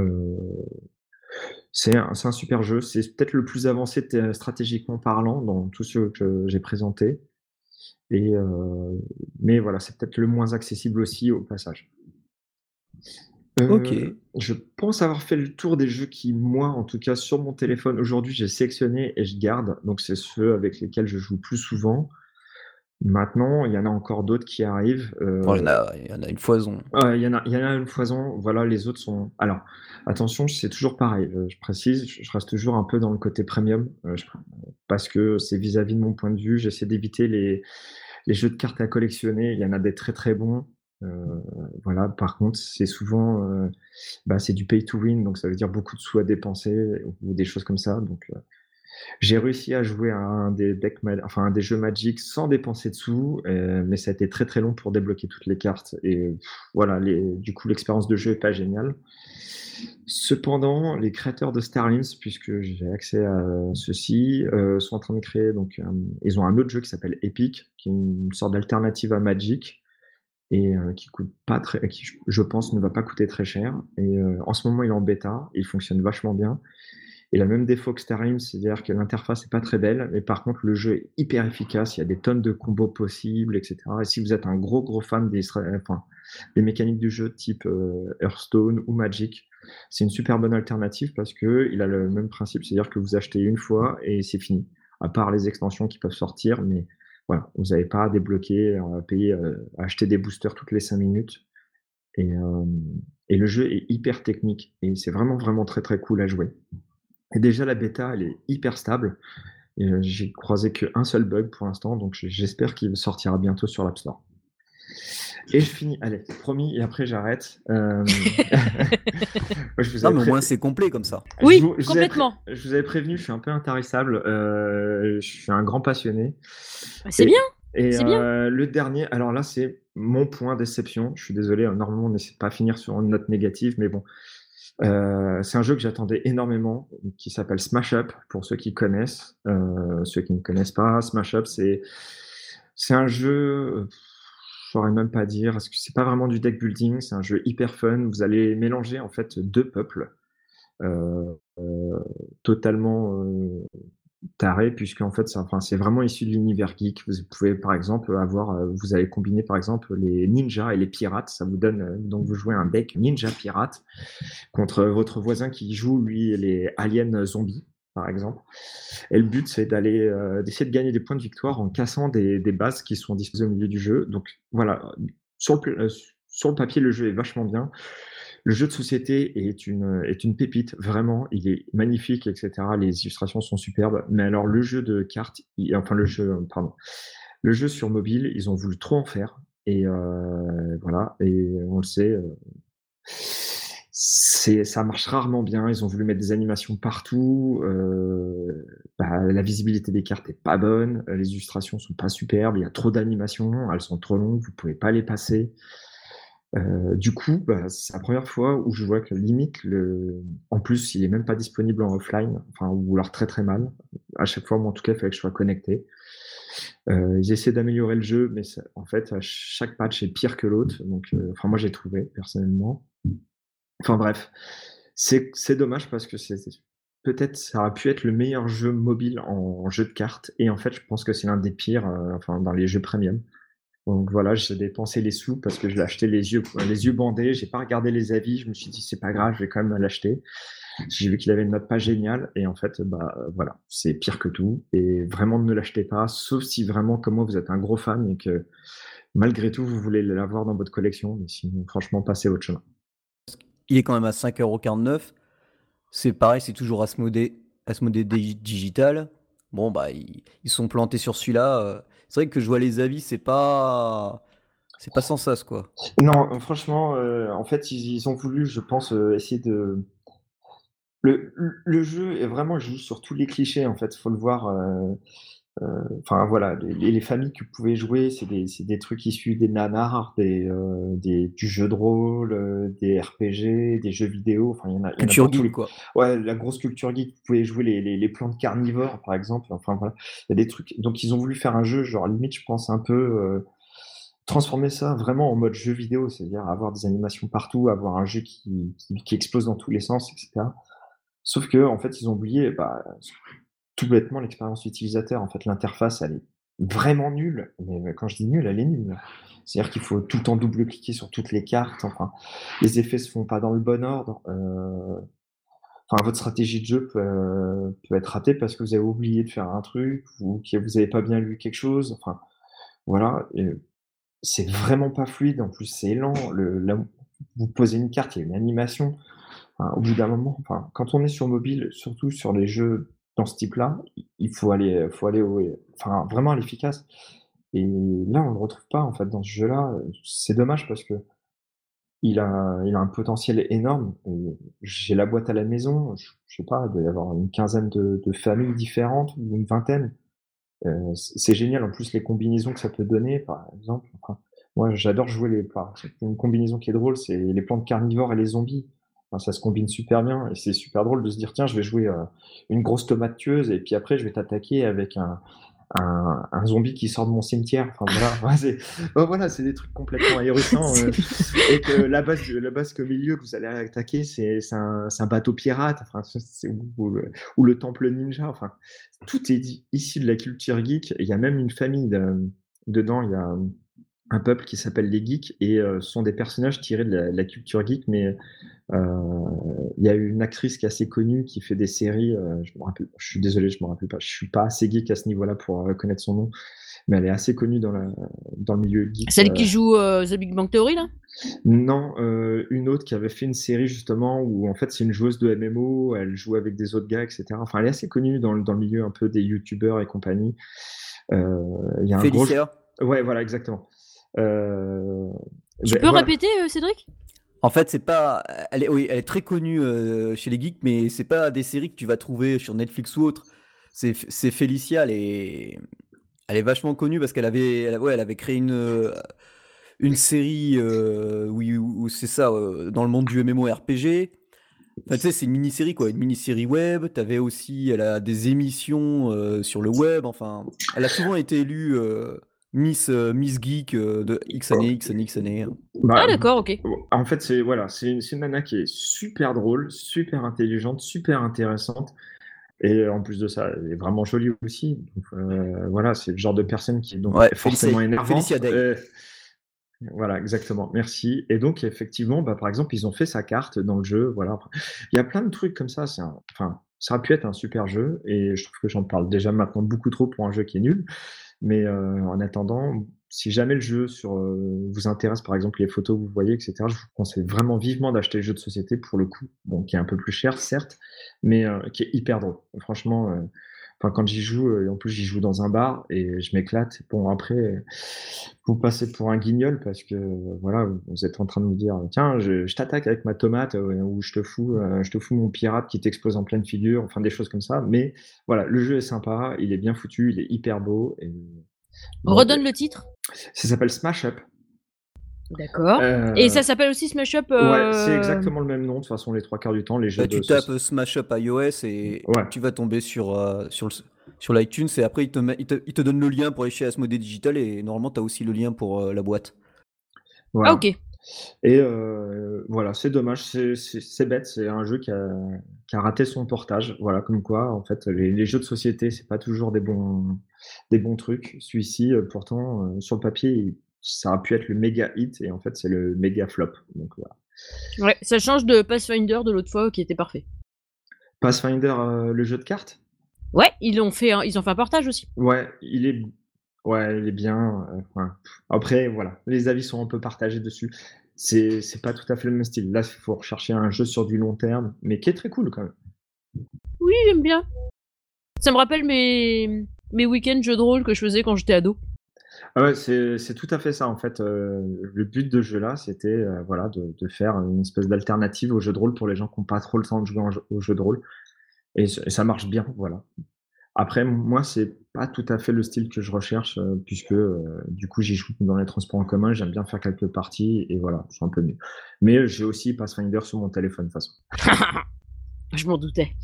C'est un, un, super jeu. C'est peut-être le plus avancé stratégiquement parlant dans tous ceux que j'ai présentés. Et euh, mais voilà, c'est peut-être le moins accessible aussi au passage. Euh, ok. Je pense avoir fait le tour des jeux qui, moi, en tout cas, sur mon téléphone, aujourd'hui, j'ai sélectionné et je garde. Donc, c'est ceux avec lesquels je joue plus souvent. Maintenant, il y en a encore d'autres qui arrivent. Euh, il, y en a, il, y en a, une foison. il, y en a, il y en a une foison. Voilà, les autres sont. Alors, attention, c'est toujours pareil. Je, précise, je reste toujours un peu dans le côté premium euh, parce que c'est vis-à-vis de mon point de vue. J'essaie d'éviter les, les jeux de cartes à collectionner. Il y en a des très très bons. voilà, par contre, c'est souvent, bah, c'est du pay to win, donc ça veut dire beaucoup de sous à dépenser ou des choses comme ça, donc j'ai réussi à jouer à un des jeux Magic sans dépenser de sous, mais ça a été très, très long pour débloquer toutes les cartes et voilà, du coup, l'expérience de jeu est pas géniale. Cependant, les créateurs de Starlings, puisque j'ai accès à ceci, euh, sont en train de créer. Donc, euh, ils ont un autre jeu qui s'appelle Epic, qui est une sorte d'alternative à Magic et euh, qui coûte pas très, qui je pense ne va pas coûter très cher. Et en ce moment, il est en bêta, il fonctionne vachement bien. Il a même défaut que Starlings, c'est-à-dire que l'interface n'est pas très belle, mais par contre le jeu est hyper efficace, il y a des tonnes de combos possibles, etc. Et si vous êtes un gros gros fan des, mécaniques du jeu type Hearthstone ou Magic, c'est une super bonne alternative parce que il a le même principe, c'est-à-dire que vous achetez une fois et c'est fini. À part les extensions qui peuvent sortir, mais voilà, vous n'avez pas à débloquer, à payer, euh, à acheter des boosters toutes les 5 minutes. Euh, et le jeu est hyper technique et c'est vraiment vraiment très très cool à jouer. Et déjà la bêta, elle est hyper stable. Euh, j'ai croisé qu'un seul bug pour l'instant, donc j'espère qu'il sortira bientôt sur l'App Store. Et je finis, allez, promis, et après j'arrête. Euh... je vous non, mais au moins c'est complet comme ça. Oui, complètement. je vous avais prévenu, je suis un peu intarissable. Euh, je suis un grand passionné. Bah, c'est bien. Et euh, le dernier, alors là, c'est mon point déception. Je suis désolé, normalement, on n'essaie pas finir sur une note négative, mais bon. Euh, c'est un jeu que j'attendais énormément, qui s'appelle Smash Up, pour ceux qui connaissent. Euh, ceux qui ne connaissent pas, Smash Up, c'est un jeu je saurais même pas dire, parce que c'est pas vraiment du deck building, c'est un jeu hyper fun. Vous allez mélanger en fait deux peuples euh, euh, totalement euh, puisque en fait, c'est vraiment issu de l'univers geek. Vous pouvez par exemple avoir, vous allez combiner par exemple les ninjas et les pirates. Ça vous donne donc vous jouez un deck ninja pirate contre votre voisin qui joue lui les aliens zombies par exemple. Et le but, c'est d'aller euh, d'essayer de gagner des points de victoire en cassant des, bases qui sont disposées au milieu du jeu. Donc voilà, sur le, euh, sur le papier, le jeu est vachement bien. Le jeu de société est une, est une pépite, vraiment. Il est magnifique, etc. Les illustrations sont superbes. Mais alors, le jeu de cartes, enfin, le jeu, pardon, le jeu sur mobile, ils ont voulu trop en faire. Et euh, voilà, et on le sait ça marche rarement bien. Ils ont voulu mettre des animations partout. Euh, bah, la visibilité des cartes est pas bonne. Les illustrations sont pas superbes. Il y a trop d'animations. Elles sont trop longues. Vous pouvez pas les passer. Euh, du coup, bah, c'est la première fois où je vois que limite, le... en plus, il est même pas disponible en offline, enfin, ou alors très très mal. À chaque fois, moi, en tout cas, il fallait que je sois connecté. Euh, ils essaient d'améliorer le jeu, mais en fait, chaque patch est pire que l'autre. Donc, enfin, moi, j'ai trouvé personnellement. Enfin bref, c'est dommage parce que c'est peut-être ça aurait pu être le meilleur jeu mobile en jeu de cartes et en fait je pense que c'est l'un des pires euh, enfin dans les jeux premium. Donc voilà, j'ai dépensé les sous parce que je l'ai acheté les yeux les yeux bandés, j'ai pas regardé les avis, je me suis dit c'est pas grave, je vais quand même l'acheter. J'ai vu qu'il avait une note pas géniale et en fait bah voilà, c'est pire que tout et vraiment ne l'achetez pas sauf si vraiment comme moi vous êtes un gros fan et que malgré tout vous voulez l'avoir dans votre collection mais sinon franchement passez autre chemin il est quand même à 5,49€. C'est pareil, c'est toujours Asmodée, Asmodée Digital. Bon, bah, ils, sont plantés sur celui-là. C'est vrai que je vois les avis, c'est pas. C'est pas sans sas, quoi. Non, franchement, euh, en fait, ils, ont voulu, je pense, euh, essayer de. Le, le, jeu est vraiment juste sur tous les clichés, en fait. Faut le voir. Euh, enfin voilà, les, familles que vous pouvez jouer, c'est des, des, trucs issus des nanars, des, euh, des, du jeu de rôle, euh, des RPG, des jeux vidéo. Enfin, il y en a. Culture geek, quoi. Ouais, la grosse culture geek. Vous pouvez jouer les, les, les, plantes carnivores, par exemple. Enfin voilà, il y a des trucs. Donc ils ont voulu faire un jeu, genre limite, je pense un peu transformer ça vraiment en mode jeu vidéo, c'est-à-dire avoir des animations partout, avoir un jeu qui, qui, qui, explose dans tous les sens, etc. Sauf que en fait, ils ont oublié bah, tout bêtement l'expérience utilisateur. En fait, l'interface, elle est vraiment nulle. Mais quand je dis nulle, elle est nulle. C'est-à-dire qu'il faut tout le temps double-cliquer sur toutes les cartes. Enfin, les effets se font pas dans le bon ordre. Euh, enfin, votre stratégie de jeu peut, être ratée parce que vous avez oublié de faire un truc ou que vous n'avez pas bien lu quelque chose. Enfin, voilà. C'est vraiment pas fluide. En plus, c'est lent. Le, vous posez une carte, il y a une animation. au bout d'un moment, enfin, quand on est sur mobile, surtout sur les jeux dans ce type-là, il faut aller, faut aller au, enfin, vraiment à l'efficace. et là, on le retrouve pas, en fait, dans ce jeu-là. C'est dommage parce que il a il a un potentiel énorme j'ai la boîte à la maison, je je sais pas, il doit y avoir une quinzaine de familles différentes une vingtaine. Heu, c'est génial, en plus, les combinaisons que ça peut donner, par exemple, moi, j'adore jouer les une combinaison qui est drôle, c'est les plantes carnivores et les zombies. Enfin, ça se combine super bien et c'est super drôle de se dire: «Tiens, je vais jouer, heu, une grosse tomate tueuse et puis après je vais t'attaquer avec un un, un, zombie qui sort de mon cimetière. Enfin voilà, c'est voilà, des trucs complètement ahurissants. Euh, et que la base, la base qu'au milieu que vous allez attaquer, c'est un, un, bateau pirate, enfin, ou, ou, le temple ninja. Enfin, tout est dit ici de la culture geek. Il y a même une famille de, dedans. Il y a un peuple qui s'appelle les geeks et euh, sont des personnages tirés de la, la culture geek, mais euh, il y a une actrice qui est assez connue qui fait des séries. Euh, je me rappelle, je suis désolé, je me rappelle pas. Je suis pas assez geek à ce niveau-là pour reconnaître son nom, mais elle est assez connue dans, la, dans le milieu geek. Celle qui joue The Big Bang Theory là? Non, une autre qui avait fait une série justement où en fait c'est une joueuse de MMO, elle joue avec des autres gars, etc. Enfin, elle est assez connue dans, dans le milieu un peu des youtubeurs et compagnie. Il y a un Félicia. Ouais, voilà, exactement. Euh, tu ben, peux répéter, Cédric? En fait, c'est pas. Elle est, oui, elle est très connue euh, chez les geeks, mais c'est pas des séries que tu vas trouver sur Netflix ou autre. C'est, c'est Félicia, elle est, elle est vachement connue parce qu'elle avait, elle, ouais, elle avait créé une, euh, une série euh, où, où c'est ça, euh, dans le monde du MMORPG. Enfin, tu sais, c'est une mini-série, quoi, une mini-série web. T'avais aussi, elle a des émissions euh, sur le web. Enfin, elle a souvent été élue Miss, euh, Miss Geek euh, de X années, X années, X années. Hein. Bah, ah d'accord, ok. En fait, c'est voilà, c'est une, une, nana qui est super drôle, super intelligente, super intéressante. Et en plus de ça, elle est vraiment jolie aussi. Donc, euh, voilà, c'est le genre de personne qui est donc forcément énervante. voilà, exactement. Merci. Et donc, effectivement, bah, par exemple, ils ont fait sa carte dans le jeu. Voilà. Il y a plein de trucs comme ça. C'est enfin, ça aurait pu être un super jeu. Et je trouve que j'en parle déjà maintenant beaucoup trop pour un jeu qui est nul. Mais en attendant, si jamais le jeu vous intéresse, par exemple les photos que vous voyez, etc., je vous conseille vraiment vivement d'acheter le jeu de société pour le coup, bon, qui est un peu plus cher, certes, mais euh, qui est hyper drôle. Franchement, Enfin, quand j'y joue, euh, en plus j'y joue dans un bar et je m'éclate. Bon, après, vous passez pour un guignol parce que voilà, vous êtes en train de me dire, tiens, je, t'attaque avec ma tomate euh, ou je te fous, euh, je te fous mon pirate qui t'explose en pleine figure, enfin des choses comme ça. Mais voilà, le jeu est sympa, il est bien foutu, il est hyper beau. Et... Redonne le titre. Ça s'appelle Smash Up. D'accord. Et ça s'appelle aussi Smash Up Ouais, c'est exactement le même nom, de toute façon, les trois quarts du temps, les jeux bah, Tu tapes Smash Up iOS et tu vas tomber sur, sur, sur l'iTunes et après, il te, il, te, il te, donne le lien pour aller chez Asmodee Digital et normalement, tu as aussi le lien pour la boîte. Ah, ok. Et euh, voilà, c'est dommage, c'est bête, c'est un jeu qui a, qui a, raté son portage. Voilà, comme quoi, en fait, les, les jeux de société, c'est pas toujours des bons, des bons trucs. Celui-ci, pourtant, sur le papier, ça aurait pu être le méga hit et en fait c'est le méga flop. Donc voilà. Ouais, ça change de Pathfinder de l'autre fois qui était parfait. Pathfinder, euh, le jeu de cartes? Ouais, ils ont fait, ils ont fait un portage aussi. Ouais, il est, ouais, il est bien. Euh, après, voilà, les avis sont un peu partagés dessus. C'est, c'est pas tout à fait le même style. Là, il faut rechercher un jeu sur du long terme, mais qui est très cool quand même. Oui, j'aime bien. Ça me rappelle mes, mes week-ends jeux de rôle que je faisais quand j'étais ado. Ah c'est tout à fait ça en fait, euh, le but de ce jeu-là, c'était, euh, voilà, de faire une espèce d'alternative au jeu de rôle pour les gens qui ont pas trop le temps de jouer au jeu de rôle et ça marche bien, voilà. Après moi, c'est pas tout à fait le style que je recherche, euh, puisque, du coup, j'y joue dans les transports en commun, j'aime bien faire quelques parties et voilà, c'est un peu mieux. Mais j'ai aussi Pathfinder sur mon téléphone, de toute façon. Je m'en doutais.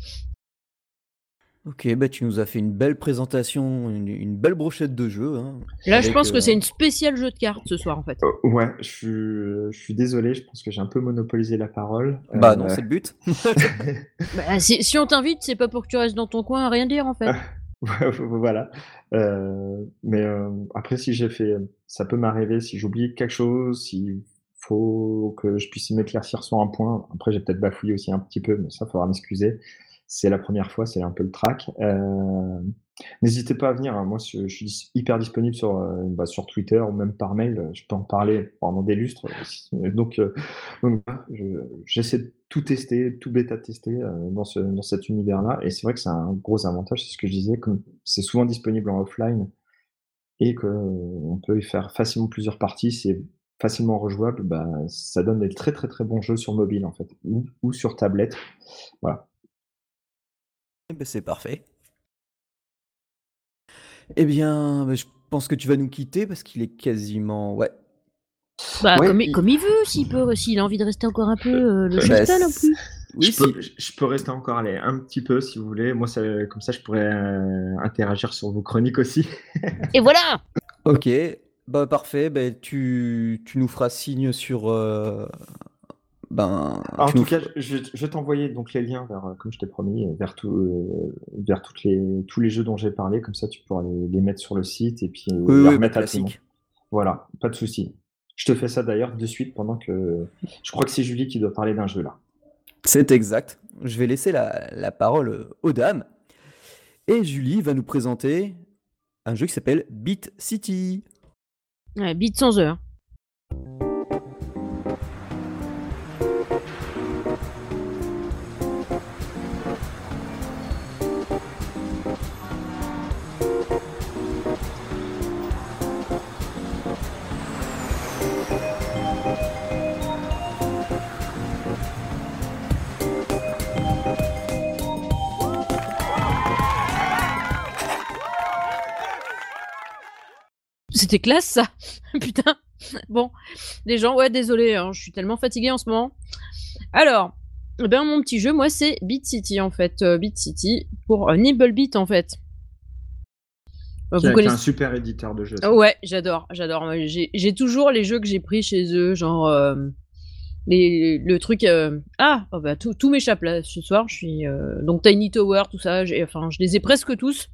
Ok, bah tu nous as fait une belle présentation, une, belle brochette de jeux. Hein, Là, je pense que c'est une spéciale jeu de cartes ce soir, en fait. Euh, ouais, je suis, je suis désolé, je pense que j'ai un peu monopolisé la parole. Bah non, euh, c'est le but. bah, si, si, on t'invite, c'est pas pour que tu restes dans ton coin à rien dire, en fait. voilà. Euh, mais après, si j'ai fait, ça peut m'arriver si j'oublie quelque chose, s'il faut que je puisse m'éclaircir sur un point. Après, j'ai peut-être bafouillé aussi un petit peu, mais ça, faudra m'excuser c'est la première fois, c'est un peu le track. Euh, n'hésitez pas à venir. Hein. Moi, je, suis hyper disponible sur, euh, bah, sur Twitter ou même par mail. Je peux en parler pendant des lustres. Donc, euh, j'essaie de tout tester, tout bêta tester dans, ce, dans cet univers-là. Et c'est vrai que c'est un gros avantage. C'est ce que je disais. C'est souvent disponible en offline, et qu'on peut y faire facilement plusieurs parties, c'est facilement rejouable, bah, ça donne des très, très, très bons jeux sur mobile, en fait, ou sur tablette. Voilà. Eh ben, c'est parfait. Eh bien, bah, je pense que tu vas nous quitter parce qu'il est quasiment ouais. Bah, comme il comme il veut, s'il peut s'il a envie de rester encore un peu, euh, le Bah, non plus. Oui, Je peux je peux rester encore, allez, un petit peu si vous voulez. Moi, ça comme ça, je pourrais, euh, interagir sur vos chroniques aussi. Et voilà! OK, bah, parfait, bah, tu tu nous feras signe sur, euh, ben, en tout cas, je, vais t'envoyer donc les liens vers, comme je t'ai promis, vers, tout, vers toutes les, tous les jeux dont j'ai parlé. Comme ça, tu pourras les, mettre sur le site et puis les remettre à tout Voilà, pas de souci. Je te fais ça d'ailleurs de suite pendant que. Je crois que c'est Julie qui doit parler d'un jeu là. C'est exact. Je vais laisser la, la, parole aux dames. Et Julie va nous présenter un jeu qui s'appelle Beat City. Ouais, Beat sans heure. C'était classe ça. Putain. Bon, les gens, ouais, désolé, hein, je suis tellement fatiguée en ce moment. Alors, eh ben mon petit jeu, moi, c'est Beat City en fait. Euh, Beat City pour euh, Nibblebeat en fait. Euh, vous connaissez un super éditeur de jeux. ouais, j'adore, j'adore. J'ai toujours les jeux que j'ai pris chez eux, genre les, le truc. Ah, oh bah, tout, tout m'échappe là ce soir. Je suis donc Tiny Tower, tout ça. Enfin, je les ai presque tous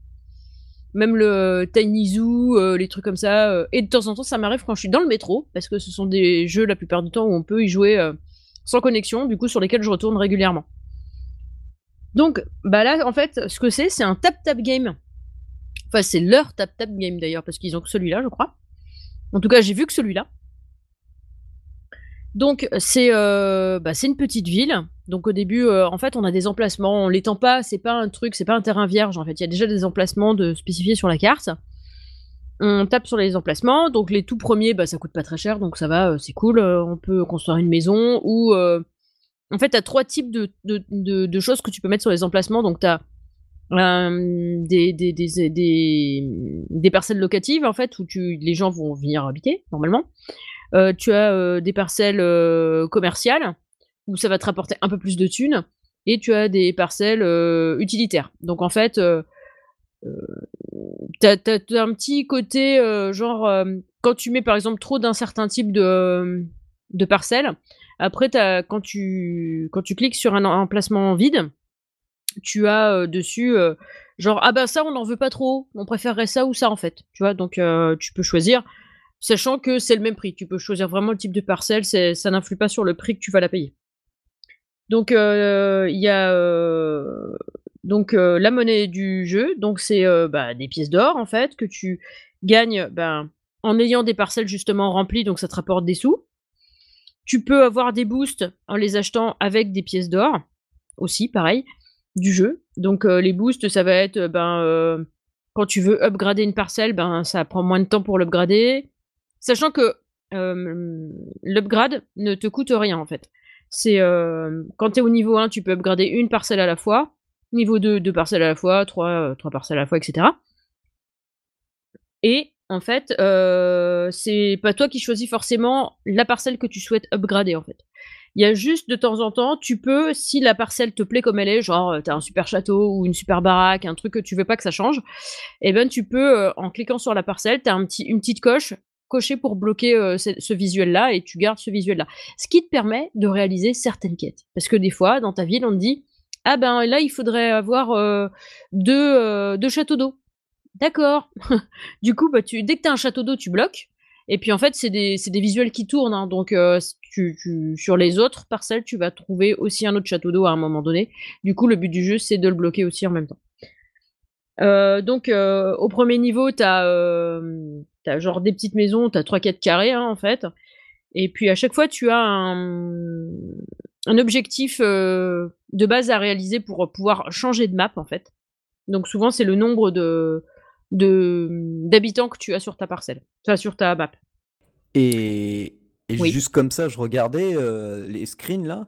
même le Tiny Zoo, euh, les trucs comme ça. Euh, et de temps en temps, ça m'arrive quand je suis dans le métro, parce que ce sont des jeux la plupart du temps où on peut y jouer euh, sans connexion, du coup sur lesquels je retourne régulièrement. Donc, bah là, en fait, ce que c'est, c'est un tap-tap game. Enfin, c'est leur tap-tap game d'ailleurs, parce qu'ils ont que celui-là, je crois. En tout cas, j'ai vu que celui-là. Donc c'est euh, bah, une petite ville. Donc au début, euh, en fait, on a des emplacements. On l'étend pas. C'est pas un truc, c'est pas un terrain vierge. En fait, il y a déjà des emplacements de spécifiés sur la carte. On tape sur les emplacements. Donc les tout premiers, bah ça coûte pas très cher, donc ça va, euh, c'est cool. on peut construire une maison ou en fait, tu as trois types de, choses que tu peux mettre sur les emplacements. Donc tu as des, des, des, des, des parcelles locatives en fait où tu, les gens vont venir habiter normalement. Euh, tu as euh, des parcelles euh, commerciales où ça va te rapporter un peu plus de thunes, et tu as des parcelles utilitaires. Donc en fait, tu as, un petit côté genre quand tu mets par exemple trop d'un certain type de, de parcelles, après quand, tu, quand tu cliques sur un emplacement vide, tu as dessus genre ah bah ça on n'en veut pas trop, on préférerait ça ou ça en fait. Tu vois, donc tu peux choisir sachant que c'est le même prix. Tu peux choisir vraiment le type de parcelle, ça n'influe pas sur le prix que tu vas la payer. Donc euh, il y a euh, donc euh, la monnaie du jeu, donc c'est bah, des pièces d'or en fait que tu gagnes ben, en ayant des parcelles justement remplies, donc ça te rapporte des sous. Tu peux avoir des boosts en les achetant avec des pièces d'or aussi, pareil, du jeu. Donc les boosts, ça va être ben quand tu veux upgrader une parcelle, ben ça prend moins de temps pour l'upgrader. Sachant que l'upgrade ne te coûte rien en fait. C'est quand tu es au niveau 1, tu peux upgrader une parcelle à la fois, niveau 2, deux parcelles à la fois, 3, trois parcelles à la fois, etc. Et en fait, c'est pas toi qui choisis forcément la parcelle que tu souhaites upgrader en fait. Il y a juste de temps en temps, tu peux, si la parcelle te plaît comme elle est, genre t'as un super château ou une super baraque, un truc que tu veux pas que ça change, et eh ben tu peux, en cliquant sur la parcelle, t'as un petit, une petite coche cocher pour bloquer euh, ce, visuel-là et tu gardes ce visuel-là. Ce qui te permet de réaliser certaines quêtes. Parce que des fois, dans ta ville, on te dit Ah ben là, il faudrait avoir euh, euh, deux, châteaux d'eau. D'accord. du coup, bah, tu, dès que tu as un château d'eau, tu bloques. Et puis en fait, c'est des, visuels qui tournent. Hein. donc sur les autres parcelles, tu vas trouver aussi un autre château d'eau à un moment donné. Du coup, le but du jeu, c'est de le bloquer aussi en même temps. donc au premier niveau, tu as T'as genre des petites maisons, t'as 3-4 carrés hein, en fait. Et puis à chaque fois, tu as un, un objectif euh, de base à réaliser pour pouvoir changer de map en fait. Donc souvent, c'est le nombre de, de d'habitants que tu as sur ta parcelle, enfin sur ta map. Et, et Oui. juste comme ça, je regardais euh, les screens là.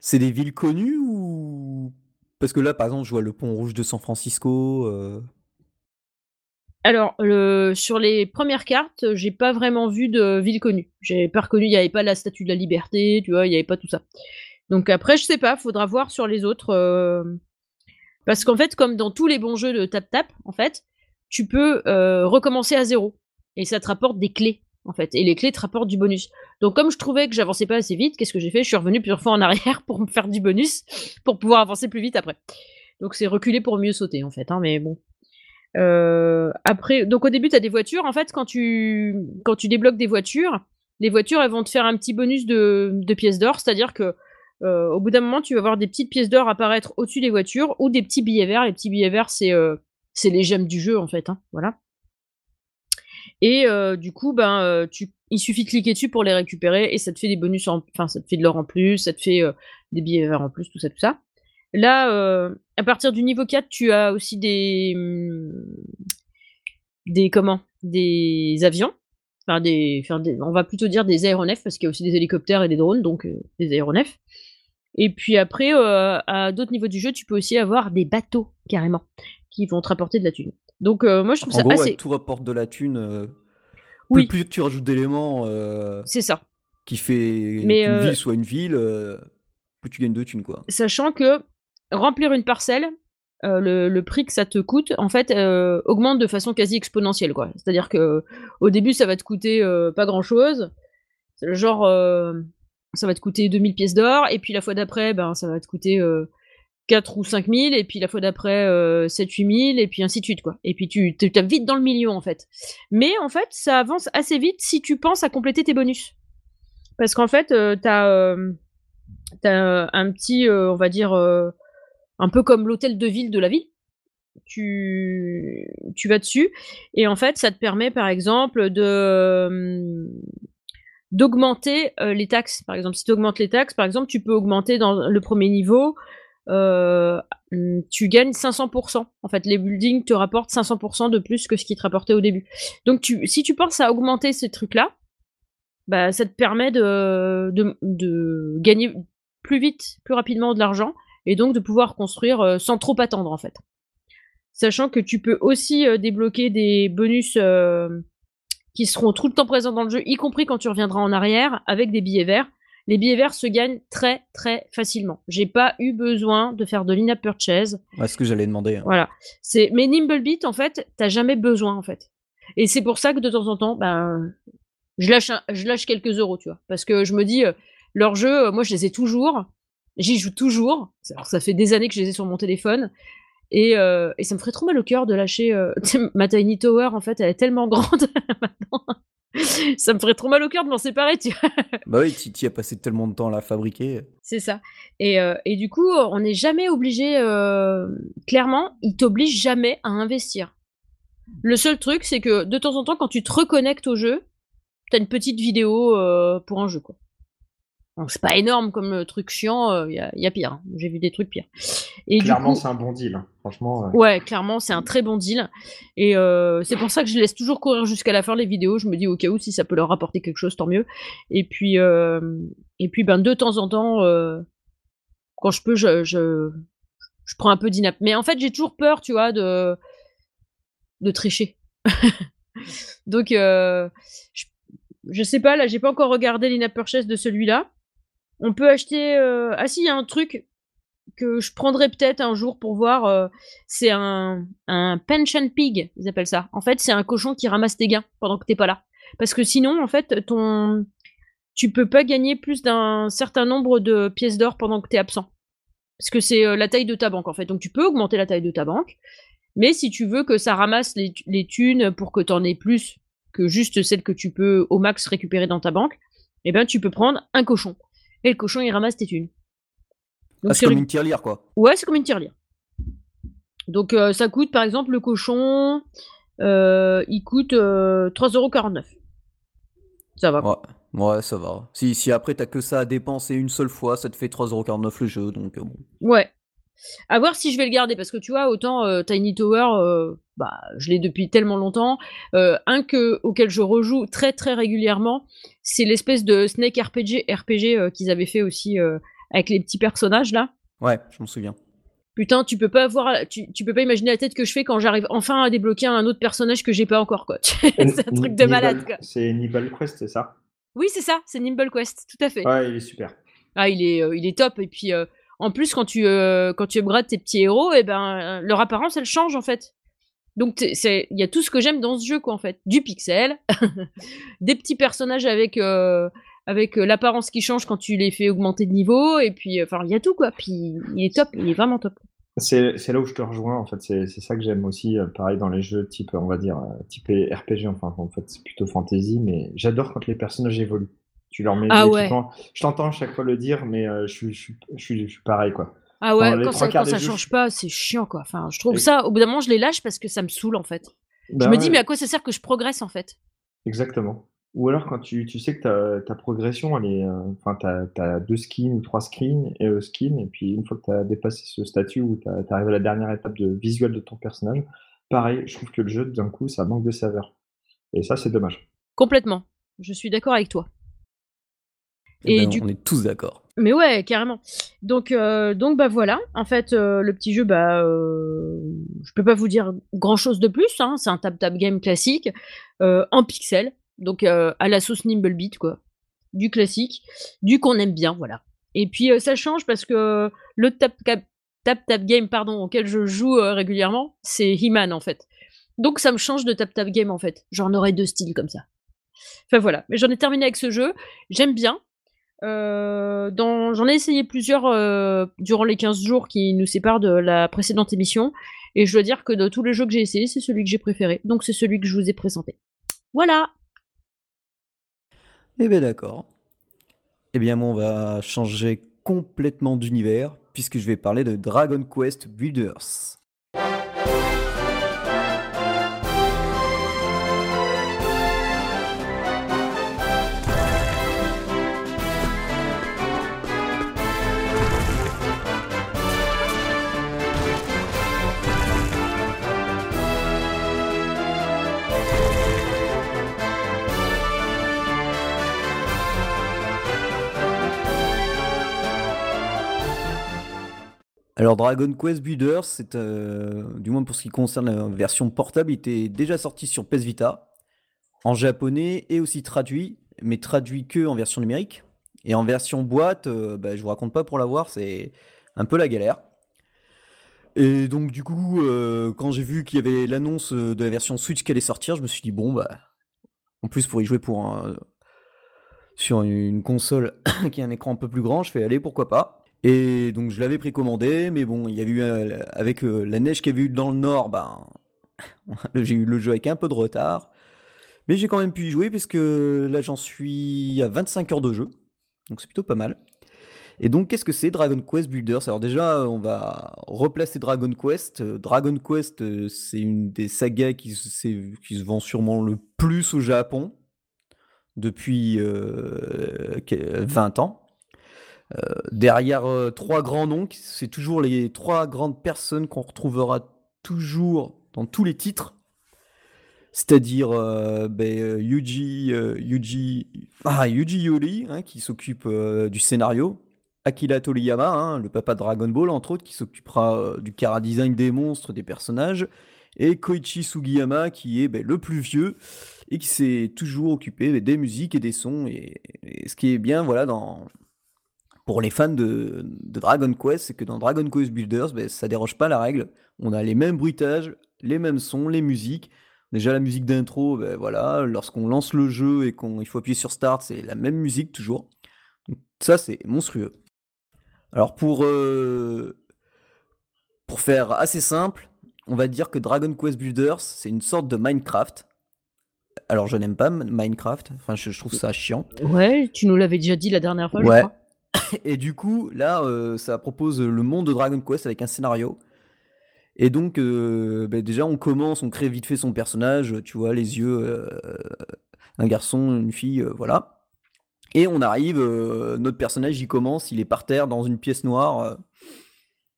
C'est des villes connues ou parce que là, par exemple, je vois le pont rouge de San Francisco. euh, Alors, sur les premières cartes, j'ai pas vraiment vu de ville connue. J'ai pas reconnu, il n'y avait pas la Statue de la Liberté, tu vois, il n'y avait pas tout ça. Donc après, je sais pas, faudra voir sur les autres. euh, Parce qu'en fait, comme dans tous les bons jeux de tap-tap, en fait, tu peux euh, recommencer à zéro. Et ça te rapporte des clés, en fait. Et les clés te rapportent du bonus. Donc comme je trouvais que j'avançais pas assez vite, qu'est-ce que j'ai fait? Je suis revenu plusieurs fois en arrière pour me faire du bonus, pour pouvoir avancer plus vite après. Donc c'est reculer pour mieux sauter, en fait. Hein, mais bon. Euh, après, donc au début, tu as des voitures. En fait, quand tu, débloques des voitures, les voitures, elles vont te faire un petit bonus de, pièces d'or. C'est-à-dire que euh, au bout d'un moment, tu vas voir des petites pièces d'or apparaître au-dessus des voitures ou des petits billets verts. Les petits billets verts, c'est euh, les gemmes du jeu, en fait. hein, voilà. Et euh, du coup, ben, il suffit de cliquer dessus pour les récupérer et ça te fait des bonus, en, enfin, ça te fait de l'or en plus, ça te fait des billets verts en plus, tout ça, tout ça. Là, euh, à partir du niveau 4, tu as aussi des. hum, des comment? Des avions. Enfin, des, enfin, des- on va plutôt dire des aéronefs, parce qu'il y a aussi des hélicoptères et des drones, donc euh, des aéronefs. Et puis après, euh, à d'autres niveaux du jeu, tu peux aussi avoir des bateaux, carrément, qui vont te rapporter de la thune. Donc moi, je trouve En ça gros, ouais, assez. tout rapporte de la thune. euh, Oui. Plus, plus tu rajoutes d'éléments C'est ça. qui fait Mais, euh, ville soit une ville, plus tu gagnes de thunes, quoi. Sachant que remplir une parcelle, euh, le, prix que ça te coûte, en fait, euh, augmente de façon quasi exponentielle, quoi. C'est-à-dire que au début, ça va te coûter euh, pas grand-chose. Genre, ça va te coûter 2000 pièces d'or, et puis la fois d'après, ben, ça va te coûter euh, 4 ou 5000, et puis la fois d'après, euh, 7 8000, et puis ainsi de suite, quoi. Et puis tu tu tapes vite dans le million, en fait. Mais en fait, ça avance assez vite si tu penses à compléter tes bonus. Parce qu'en fait, t'as euh, t'as un petit, on va dire, un peu comme l'hôtel de ville de la ville. Tu, tu vas dessus et en fait, ça te permet par exemple de euh, d'augmenter euh, les taxes. Par exemple, si tu augmentes les taxes, par exemple, tu peux augmenter dans le premier niveau, euh, hum, tu gagnes 500%. En fait, les buildings te rapportent 500% de plus que ce qui te rapportait au début. Donc, si tu penses à augmenter ces trucs-là, bah, ça te permet de gagner plus vite, plus rapidement de l'argent et donc de pouvoir construire euh, sans trop attendre en fait. Sachant que tu peux aussi euh, débloquer des bonus euh, qui seront tout le temps présents dans le jeu, y compris quand tu reviendras en arrière avec des billets verts. Les billets verts se gagnent très très facilement. J'ai pas eu besoin de faire de l'in-app purchase. Ouais, ce que j'allais demander. hein. Voilà. C'est mais Nimblebeat en fait, t'as jamais besoin en fait. Et c'est pour ça que de temps en temps, ben je lâche un- je lâche quelques euros, tu vois, parce que je me dis euh, leurs jeux, euh, moi je les ai toujours, j'y joue toujours. Alors, ça fait des années que je les ai sur mon téléphone. Et, euh, et ça me ferait trop mal au cœur de lâcher euh, ma Tiny Tower en fait elle est tellement grande maintenant ça me ferait trop mal au cœur de m'en séparer tu vois Bah oui, tu y as passé tellement de temps à la fabriquer. C'est ça. Et, euh, et du coup, on n'est jamais obligé, euh, clairement, il t'oblige jamais à investir. Le seul truc, c'est que de temps en temps, quand tu te reconnectes au jeu, t'as une petite vidéo pour un jeu, quoi. Donc, c'est pas énorme comme euh, truc chiant, il y, a, y a pire. hein. J'ai vu des trucs pires. Et Clairement, c'est un bon deal. hein. Franchement, euh, Ouais, clairement, c'est un très bon deal. Et euh, c'est pour ça que je laisse toujours courir jusqu'à la fin les vidéos. Je me dis au cas où si ça peut leur apporter quelque chose, tant mieux. Et puis, euh, et puis ben de temps en temps, euh, quand je peux, je, je, je prends un peu d'inap. Mais en fait, j'ai toujours peur, tu vois, de de tricher. Donc, euh, je, je sais pas, là, j'ai pas encore regardé l'in-app purchase de celui-là. On peut acheter. euh, Ah si, il y a un truc que je prendrai peut-être un jour pour voir. euh, c'est un, un pension pig, ils appellent ça. En fait, c'est un cochon qui ramasse tes gains pendant que t'es pas là. Parce que sinon, en fait, ton, tu peux pas gagner plus d'un certain nombre de pièces d'or pendant que t'es absent. Parce que c'est euh, la taille de ta banque, en fait. Donc tu peux augmenter la taille de ta banque. Mais si tu veux que ça ramasse les, les thunes pour que t'en aies plus que juste celles que tu peux au max récupérer dans ta banque, eh ben tu peux prendre un cochon. Et le cochon, il ramasse tes thunes. Ah, c'est comme une- tirelire, quoi. Ouais, c'est comme une tirelire. Donc euh, ça coûte, par exemple, le cochon, euh, il coûte euh, 3,49€. Ça va. quoi. Ouais, ouais, ça va. Si, si après t'as que ça à dépenser une seule fois, ça te fait 3,49€ le jeu, donc euh, bon. Ouais. À voir si je vais le garder parce que tu vois, autant euh, Tiny Tower, euh, bah, je l'ai depuis tellement longtemps. Euh, un que, auquel je rejoue très très régulièrement, c'est l'espèce de Snake RPG, RPG qu'ils avaient fait aussi avec les petits personnages là. Ouais, je m'en souviens. Putain, tu peux pas voir, tu, tu, peux pas imaginer la tête que je fais quand j'arrive enfin à débloquer un autre personnage que j'ai pas encore quoi. c'est un truc de malade quoi. C'est Nibble Quest, c'est ça? Oui, c'est ça, c'est Nimble Quest, tout à fait. Ouais, il est super. Ah, il est, il est top et puis en plus, quand tu, euh, quand tu upgrades tes petits héros, et eh ben, leur apparence, elle change, en fait. Donc, il y a tout ce que j'aime dans ce jeu, quoi, en fait. Du pixel, des petits personnages avec, euh, avec euh, l'apparence qui change quand tu les fais augmenter de niveau, et puis, enfin, il y a tout, quoi. Puis, il est top, il est vraiment top. C'est là où je te rejoins, en fait. C'est ça que j'aime aussi, pareil, dans les jeux type, on va dire, type RPG, enfin, en fait, c'est plutôt fantasy, mais j'adore quand les personnages évoluent. Tu leur mets ah des Je t'entends chaque fois le dire, mais euh, je, suis, je, suis, je, suis, pareil, quoi. Ah ouais, quand ça, quand ça change pas, c'est chiant, quoi. Enfin, je trouve ça, au bout d'un moment, je les lâche parce que ça me saoule, en fait. je bah me dis, mais à quoi ça sert que je progresse, en fait? Exactement. Ou alors quand tu, tu sais que ta, progression, elle est, euh, enfin, tu as, deux skins ou trois skins et, euh, skins, et puis une fois que tu as dépassé ce statut ou tu arrives à la dernière étape de visuel de ton personnage, pareil, je trouve que le jeu, d'un coup, ça manque de saveur. Et ça, c'est dommage. Complètement. Je suis d'accord avec toi. Et, ben, on est tous d'accord. Mais ouais, carrément. Donc, euh, donc bah voilà. En fait, euh, le petit jeu, bah, euh, je peux pas vous dire grand chose de plus. Hein. C'est un tap-tap game classique en pixel, donc à la sauce Nimblebeat, quoi. Du classique, du qu'on aime bien, voilà. Et puis ça change parce que le tap-tap tap, game, pardon, auquel je joue régulièrement, c'est He-Man en fait. Donc ça me change de tap-tap game en fait. J'en aurais deux styles comme ça. Enfin voilà, mais j'en ai terminé avec ce jeu. J'aime bien. Euh, j'en ai essayé plusieurs euh, durant les 15 jours qui nous séparent de la précédente émission. Et je dois dire que de tous les jeux que j'ai essayé, c'est celui que j'ai préféré. Donc c'est celui que je vous ai présenté. Voilà. Eh bien d'accord. Eh bien moi on va changer complètement d'univers puisque je vais parler de Dragon Quest Builders. Alors Dragon Quest Builders, c'est euh, du moins pour ce qui concerne la version portable, il était déjà sorti sur PS Vita en japonais et aussi traduit, mais traduit que en version numérique. Et en version boîte, euh, bah, je vous raconte pas pour l'avoir, c'est un peu la galère. Et donc du coup, euh, quand j'ai vu qu'il y avait l'annonce de la version Switch qui allait sortir, je me suis dit bon bah, en plus pour y jouer pour sur une console qui a un écran un peu plus grand, je fais aller pourquoi pas. Et donc je l'avais précommandé, mais bon, il y a eu euh, avec euh, la neige qu'il y avait eu dans le nord, ben j'ai eu le jeu avec un peu de retard. Mais j'ai quand même pu y jouer puisque là j'en suis à 25 heures de jeu. Donc c'est plutôt pas mal. Et donc qu'est-ce que c'est Dragon Quest Builders? Alors déjà on va replacer Dragon Quest. Dragon Quest euh, c'est une des sagas qui, se vend sûrement le plus au Japon depuis 20 ans. Euh, derrière euh, trois grands noms, c'est toujours les trois grandes personnes qu'on retrouvera toujours dans tous les titres. C'est-à-dire euh, ben, Yuji, Yuji, ah, Yuji Yori, hein, qui s'occupe du scénario. Akira Toriyama, hein, le papa de Dragon Ball, entre autres, qui s'occupera du cara design des monstres, des personnages. Et Koichi Sugiyama, qui est ben, le plus vieux et qui s'est toujours occupé des musiques et des sons. Et, ce qui est bien, voilà, dans, pour les fans de, Dragon Quest, c'est que dans Dragon Quest Builders, ben, ça déroge pas la règle. On a les mêmes bruitages, les mêmes sons, les musiques. Déjà la musique d'intro, ben, voilà, lorsqu'on lance le jeu et qu'il faut appuyer sur Start, c'est la même musique toujours. ça, c'est monstrueux. Alors pour, euh, pour faire assez simple, on va dire que Dragon Quest Builders, c'est une sorte de Minecraft. Alors je n'aime pas Minecraft, enfin je, trouve ça chiant. Ouais, tu nous l'avais déjà dit la dernière fois, ouais. je crois. Et du coup, là, euh, ça propose le monde de Dragon Quest avec un scénario. Et donc, euh, bah, déjà, on commence, on crée vite fait son personnage, tu vois, les yeux, euh, un garçon, une fille, voilà. Et on arrive, notre personnage, il commence, il est par terre dans une pièce noire.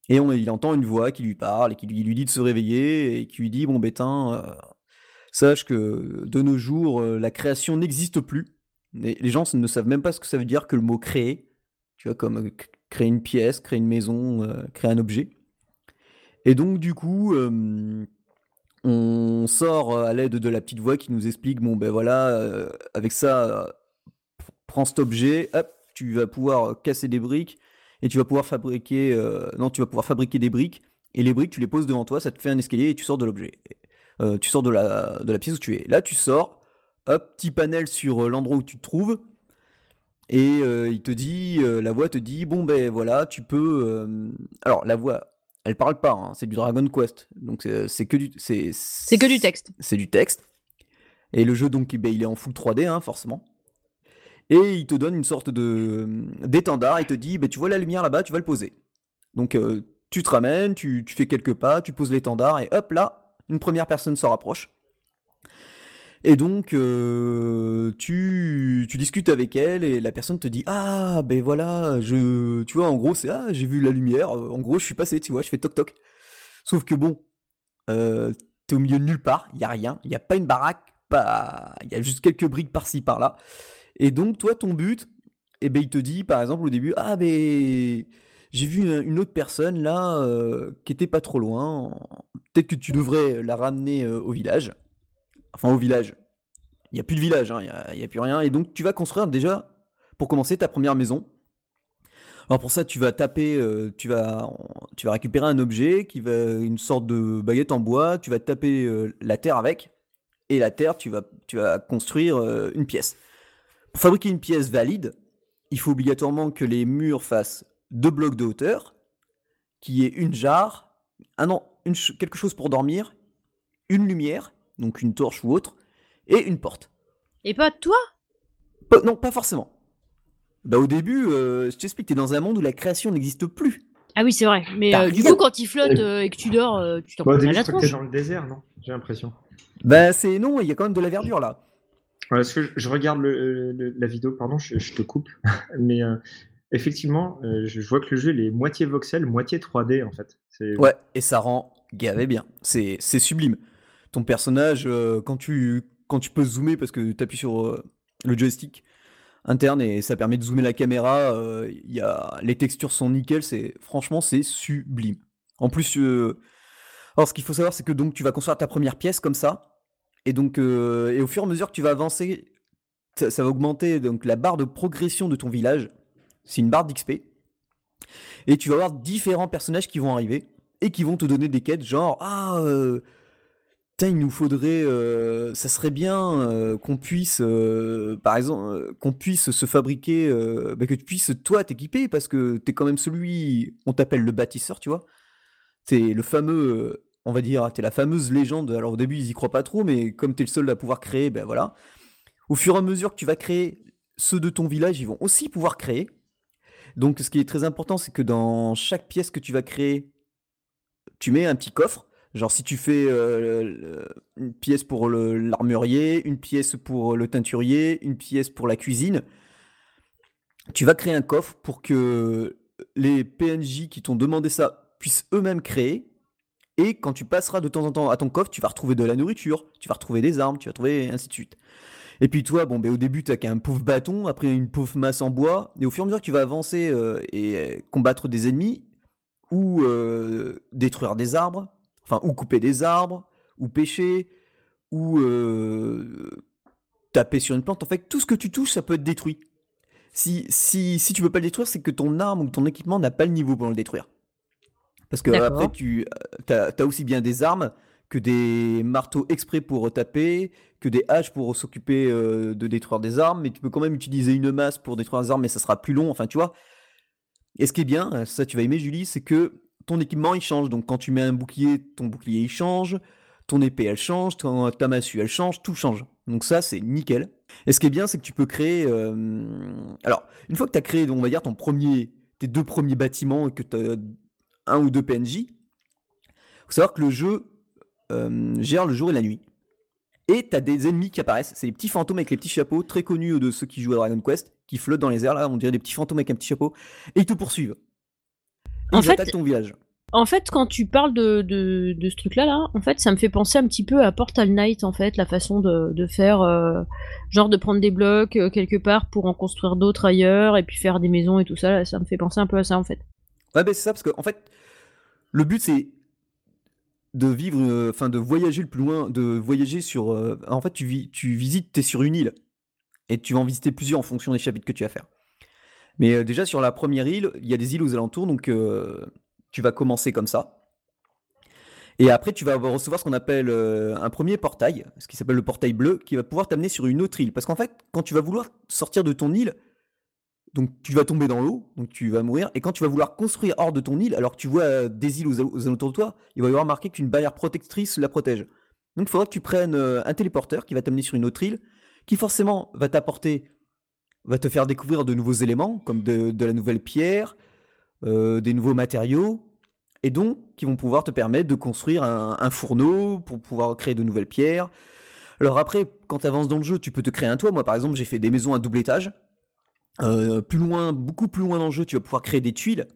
Et on, il entend une voix qui lui parle et qui lui, dit de se réveiller et qui lui dit Bon, bétain, sache que de nos jours, la création n'existe plus. Les gens ne savent même pas ce que ça veut dire que le mot créer. Tu vois, comme euh, créer une pièce, créer une maison, euh, créer un objet. Et donc, du coup, on sort euh, à l'aide de la petite voix qui nous explique Bon, ben voilà, avec ça, pr- prends cet objet, hop, tu vas pouvoir casser des briques et tu vas pouvoir fabriquer. non, tu vas pouvoir fabriquer des briques. Et les briques, tu les poses devant toi, ça te fait un escalier et tu sors de l'objet. Tu sors de la, de la pièce où tu es. Là, tu sors, hop, petit panel sur l'endroit où tu te trouves. Et euh, il te dit, euh, la voix te dit, bon ben voilà, tu peux. euh, Alors la voix, elle parle pas, hein, c'est du Dragon Quest, donc c'est que du, c'est C'est que du texte. c'est du texte. Et le jeu donc, eh ben, il est en full 3D, hein, forcément. Et il te donne une sorte de d'étendard. Il te dit, ben, tu vois la lumière là-bas, tu vas le poser. Donc tu te ramènes, tu, tu fais quelques pas, tu poses l'étendard et hop là, une première personne se rapproche. Et donc, euh, tu, tu discutes avec elle et la personne te dit Ah, ben voilà, je, tu vois, en gros, c'est Ah, j'ai vu la lumière, en gros, je suis passé, tu vois, je fais toc toc. Sauf que bon, euh, t'es au milieu de nulle part, il y a rien, il y a pas une baraque, pas, il y a juste quelques briques par-ci par-là. Et donc, toi, ton but, eh ben, il te dit, par exemple, au début Ah, ben, j'ai vu une, autre personne là euh, qui était pas trop loin, peut-être que tu devrais la ramener au village enfin au village. Il n'y a plus de village, hein, il n'y a, plus rien. Et donc tu vas construire déjà, pour commencer, ta première maison. Alors pour ça, tu vas taper, euh, tu, vas, récupérer un objet, qui va une sorte de baguette en bois, tu vas taper euh, la terre avec, et la terre, tu vas, construire euh, une pièce. Pour fabriquer une pièce valide, il faut obligatoirement que les murs fassent deux blocs de hauteur, qu'il y ait une jarre, une ch- quelque chose pour dormir, une lumière, donc une torche ou autre, et une porte. Et pas toi? Pas- non, pas forcément. Bah au début, euh, je t'explique, t'es dans un monde où la création n'existe plus. Ah oui, c'est vrai. Mais euh, du coup, quand il flotte euh, et que tu dors, euh, tu t'en Bah, prends la tronche. dans le désert, non? J'ai l'impression. Bah c'est non, il y a quand même de la verdure là. Ouais, Parce que je, je regarde le- le- la vidéo, pardon, je, je te coupe, mais euh, effectivement, euh, je, vois que le jeu il est moitié voxel, moitié 3D en fait. Ouais, et ça rend gavé bien. C'est c'est sublime. Ton personnage, euh, quand tu quand tu peux zoomer parce que t'appuies sur euh, le joystick interne et ça permet de zoomer la caméra, euh, y a les textures sont nickel. Franchement c'est sublime. En plus, alors ce qu'il faut savoir, c'est que donc tu vas construire ta première pièce comme ça, et donc et au fur et à mesure que tu vas avancer, ça, va augmenter donc la barre de progression de ton village. C'est une barre d'XP. Et tu vas avoir différents personnages qui vont arriver et qui vont te donner des quêtes genre ah il nous faudrait, euh, ça serait bien euh, qu'on puisse, euh, par exemple, qu'on puisse se fabriquer, bah, que tu puisses toi t'équiper parce que t'es quand même celui, on t'appelle le bâtisseur, tu vois. T'es le fameux, on va dire, t'es la fameuse légende. Alors au début ils y croient pas trop, mais comme t'es le seul à pouvoir créer, ben voilà. Au fur et à mesure que tu vas créer, ceux de ton village, ils vont aussi pouvoir créer. Donc ce qui est très important, c'est que dans chaque pièce que tu vas créer, tu mets un petit coffre. Genre si tu fais euh, une pièce pour l'armurier, une pièce pour le teinturier, une pièce pour la cuisine, tu vas créer un coffre pour que les PNJ qui t'ont demandé ça puissent eux-mêmes créer. Et quand tu passeras de temps en temps à ton coffre, tu vas retrouver de la nourriture, tu vas retrouver des armes, tu vas trouver ainsi de suite. Et puis toi, bon, ben, au début, tu n'as qu'un pauvre bâton, après une pauvre masse en bois, et au fur et à mesure que tu vas avancer euh, et combattre des ennemis, ou euh, détruire des arbres, enfin, ou couper des arbres, ou pêcher, ou euh, taper sur une plante, en fait, tout ce que tu touches, ça peut être détruit. Si, si, si tu peux pas le détruire, c'est que ton arme ou ton équipement n'a pas le niveau pour le détruire. Parce que après, tu as, aussi bien des armes que des marteaux exprès pour taper, que des haches pour s'occuper euh, de détruire des armes, mais tu peux quand même utiliser une masse pour détruire des armes, mais ça sera plus long, enfin tu vois. Et ce qui est bien, euh, ça tu vas aimer Julie, c'est que ton équipement il change. Donc quand tu mets un bouclier, ton bouclier il change, ton épée elle change, ton, ta massue elle change, tout change. Donc ça c'est nickel. Et ce qui est bien, c'est que tu peux créer. euh, Alors, une fois que tu as créé, on va dire, ton premier, tes deux premiers bâtiments et que tu as un ou deux PNJ, faut savoir que le jeu euh, gère le jour et la nuit. Et tu as des ennemis qui apparaissent. C'est les petits fantômes avec les petits chapeaux, très connus de ceux qui jouent à Dragon Quest, qui flottent dans les airs là. On dirait des petits fantômes avec un petit chapeau. Et ils te poursuivent. En ils fait, attaquent ton village. En fait, quand tu parles de, de, de ce truc-là, là, en fait, ça me fait penser un petit peu à Portal Knight, en fait, la façon de, de faire, euh, genre de prendre des blocs euh, quelque part pour en construire d'autres ailleurs, et puis faire des maisons et tout ça, là, ça me fait penser un peu à ça, en fait. Ouais, ben c'est ça, parce que en fait, le but c'est de vivre, euh, enfin de voyager le plus loin, de voyager sur. en fait, tu, vis, tu visites, t'es sur une île, et tu vas en visiter plusieurs en fonction des chapitres que tu vas faire. Mais euh, déjà sur la première île, il y a des îles aux alentours, donc euh, tu vas commencer comme ça. Et après, tu vas recevoir ce qu'on appelle euh, un premier portail, ce qui s'appelle le portail bleu, qui va pouvoir t'amener sur une autre île. Parce qu'en fait, quand tu vas vouloir sortir de ton île, donc tu vas tomber dans l'eau, donc tu vas mourir. Et quand tu vas vouloir construire hors de ton île, alors que tu vois des îles aux, aux alentours de toi, il va y avoir marqué qu'une barrière protectrice la protège. Donc il faudra que tu prennes un téléporteur qui va t'amener sur une autre île, qui forcément va t'apporter, va te faire découvrir de nouveaux éléments, comme de, la nouvelle pierre, euh, des nouveaux matériaux, et donc qui vont pouvoir te permettre de construire un, fourneau pour pouvoir créer de nouvelles pierres. Alors après, quand tu avances dans le jeu, tu peux te créer un toit. Moi, par exemple, j'ai fait des maisons à double étage. Euh, plus loin, beaucoup plus loin dans le jeu, tu vas pouvoir créer des tuiles.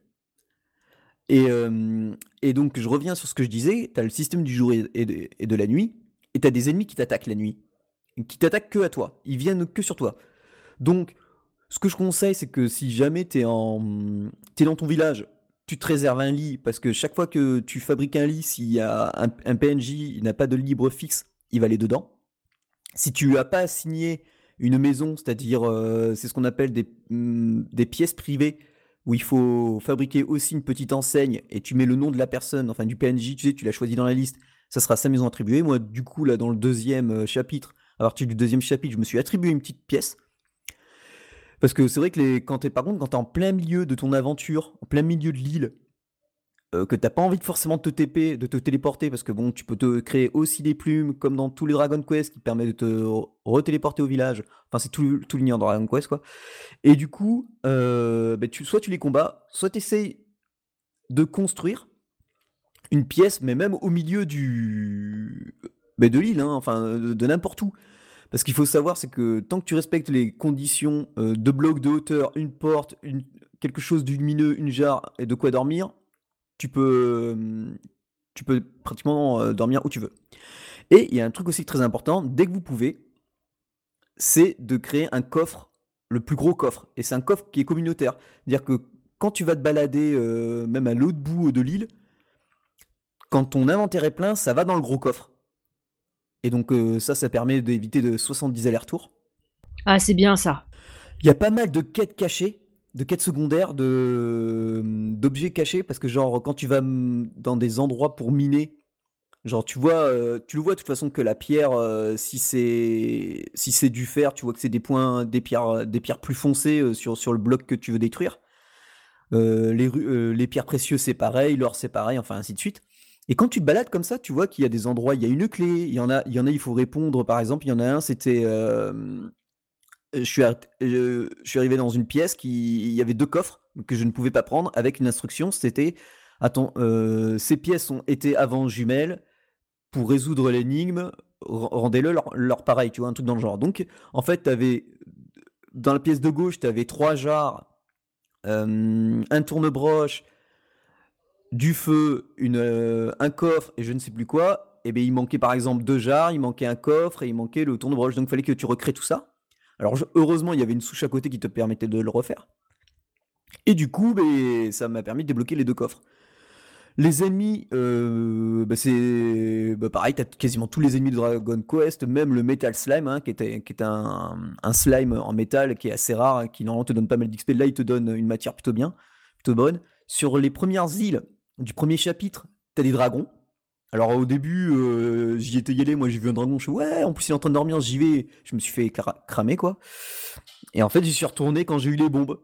Et, euh, donc, je reviens sur ce que je disais. Tu as le système du jour et, et de, et de la nuit. Et tu as des ennemis qui t'attaquent la nuit. Qui t'attaquent que à toi. Ils viennent que sur toi. Donc, ce que je conseille, c'est que si jamais tu es, es dans ton village, tu te réserves un lit. Parce que chaque fois que tu fabriques un lit, s'il y a un, PNJ, il n'a pas de libre fixe, il va aller dedans. Si tu n'as pas signé une maison, c'est-à-dire euh, c'est ce qu'on appelle des, mm, des pièces privées où il faut fabriquer aussi une petite enseigne et tu mets le nom de la personne, enfin du PNJ, tu sais, tu l'as choisi dans la liste, ça sera sa maison attribuée. Moi, du coup, là, dans le deuxième euh, chapitre, à partir du deuxième chapitre, je me suis attribué une petite pièce. Parce que c'est vrai que les, quand t'es, par contre, quand t'es en plein milieu de ton aventure, en plein milieu de l'île, euh, que t'as pas envie forcément de te TP, de te téléporter, parce que bon, tu peux te créer aussi des plumes, comme dans tous les Dragon Quest, qui permet de te re- retéléporter au village. Enfin, c'est tout, tout l'univers de Dragon Quest, quoi. Et du coup, euh, bah, soit tu les combats, soit tu essayes de construire une pièce, mais même au milieu du bah, de l'île, hein, enfin de n'importe où. Parce qu'il faut savoir, c'est que tant que tu respectes les conditions euh, de blocs de hauteur, une porte, quelque chose de lumineux, une jarre et de quoi dormir, tu peux, euh, pratiquement euh, dormir où tu veux. Et il y a un truc aussi très important, dès que vous pouvez, c'est de créer un coffre, le plus gros coffre. Et c'est un coffre qui est communautaire. C'est-à-dire que quand tu vas te balader, même à l'autre bout de l'île, quand ton inventaire est plein, ça va dans le gros coffre. Et donc euh, ça, ça permet d'éviter de 70 allers-retours. Ah, c'est bien ça. Il y a pas mal de quêtes cachées, de quêtes secondaires, de d'objets cachés, parce que genre quand tu vas dans des endroits pour miner, genre tu vois, euh, tu le vois de toute façon que la pierre, euh, si c'est si c'est du fer, tu vois que c'est des points, des pierres, des pierres plus foncées euh, sur sur le bloc que tu veux détruire. Euh, les, euh, les pierres précieuses c'est pareil, l'or c'est pareil, enfin ainsi de suite. Et quand tu te balades comme ça, tu vois qu'il y a des endroits, il y a une clé, il y en a, il y en a, il faut répondre. Par exemple, il y en a un, c'était euh, je suis, arrivé dans une pièce qui il y avait deux coffres que je ne pouvais pas prendre avec une instruction. C'était attends, euh, ces pièces ont été avant jumelles pour résoudre l'énigme. Rendez-le leur, pareil, tu vois, un truc dans le genre. Donc, en fait, t'avais dans la pièce de gauche, tu avais trois jarres, euh, un tourne-broche, du feu, euh, un coffre et je ne sais plus quoi. Et bien, il manquait par exemple deux jarres, il manquait un coffre et il manquait le tourne-broche. Donc, il fallait que tu recrées tout ça. Alors, heureusement, il y avait une souche à côté qui te permettait de le refaire. Et du coup, ben, ça m'a permis de débloquer les deux coffres. Les ennemis, euh, bah, c'est bah, pareil, t'as quasiment tous les ennemis de Dragon Quest, même le Metal Slime, hein, qui, est un, un slime en métal qui est assez rare, hein, qui normalement te donne pas mal d'XP. Là, il te donne une matière plutôt bien, plutôt bonne. Sur les premières îles du premier chapitre, t'as des dragons. Alors au début, euh, j'y étais y allé, moi j'ai vu un dragon, je suis ouais, en plus il est en train de dormir, j'y vais. Je me suis fait cra- cramer quoi. Et en fait, j'y suis retourné quand j'ai eu les bombes.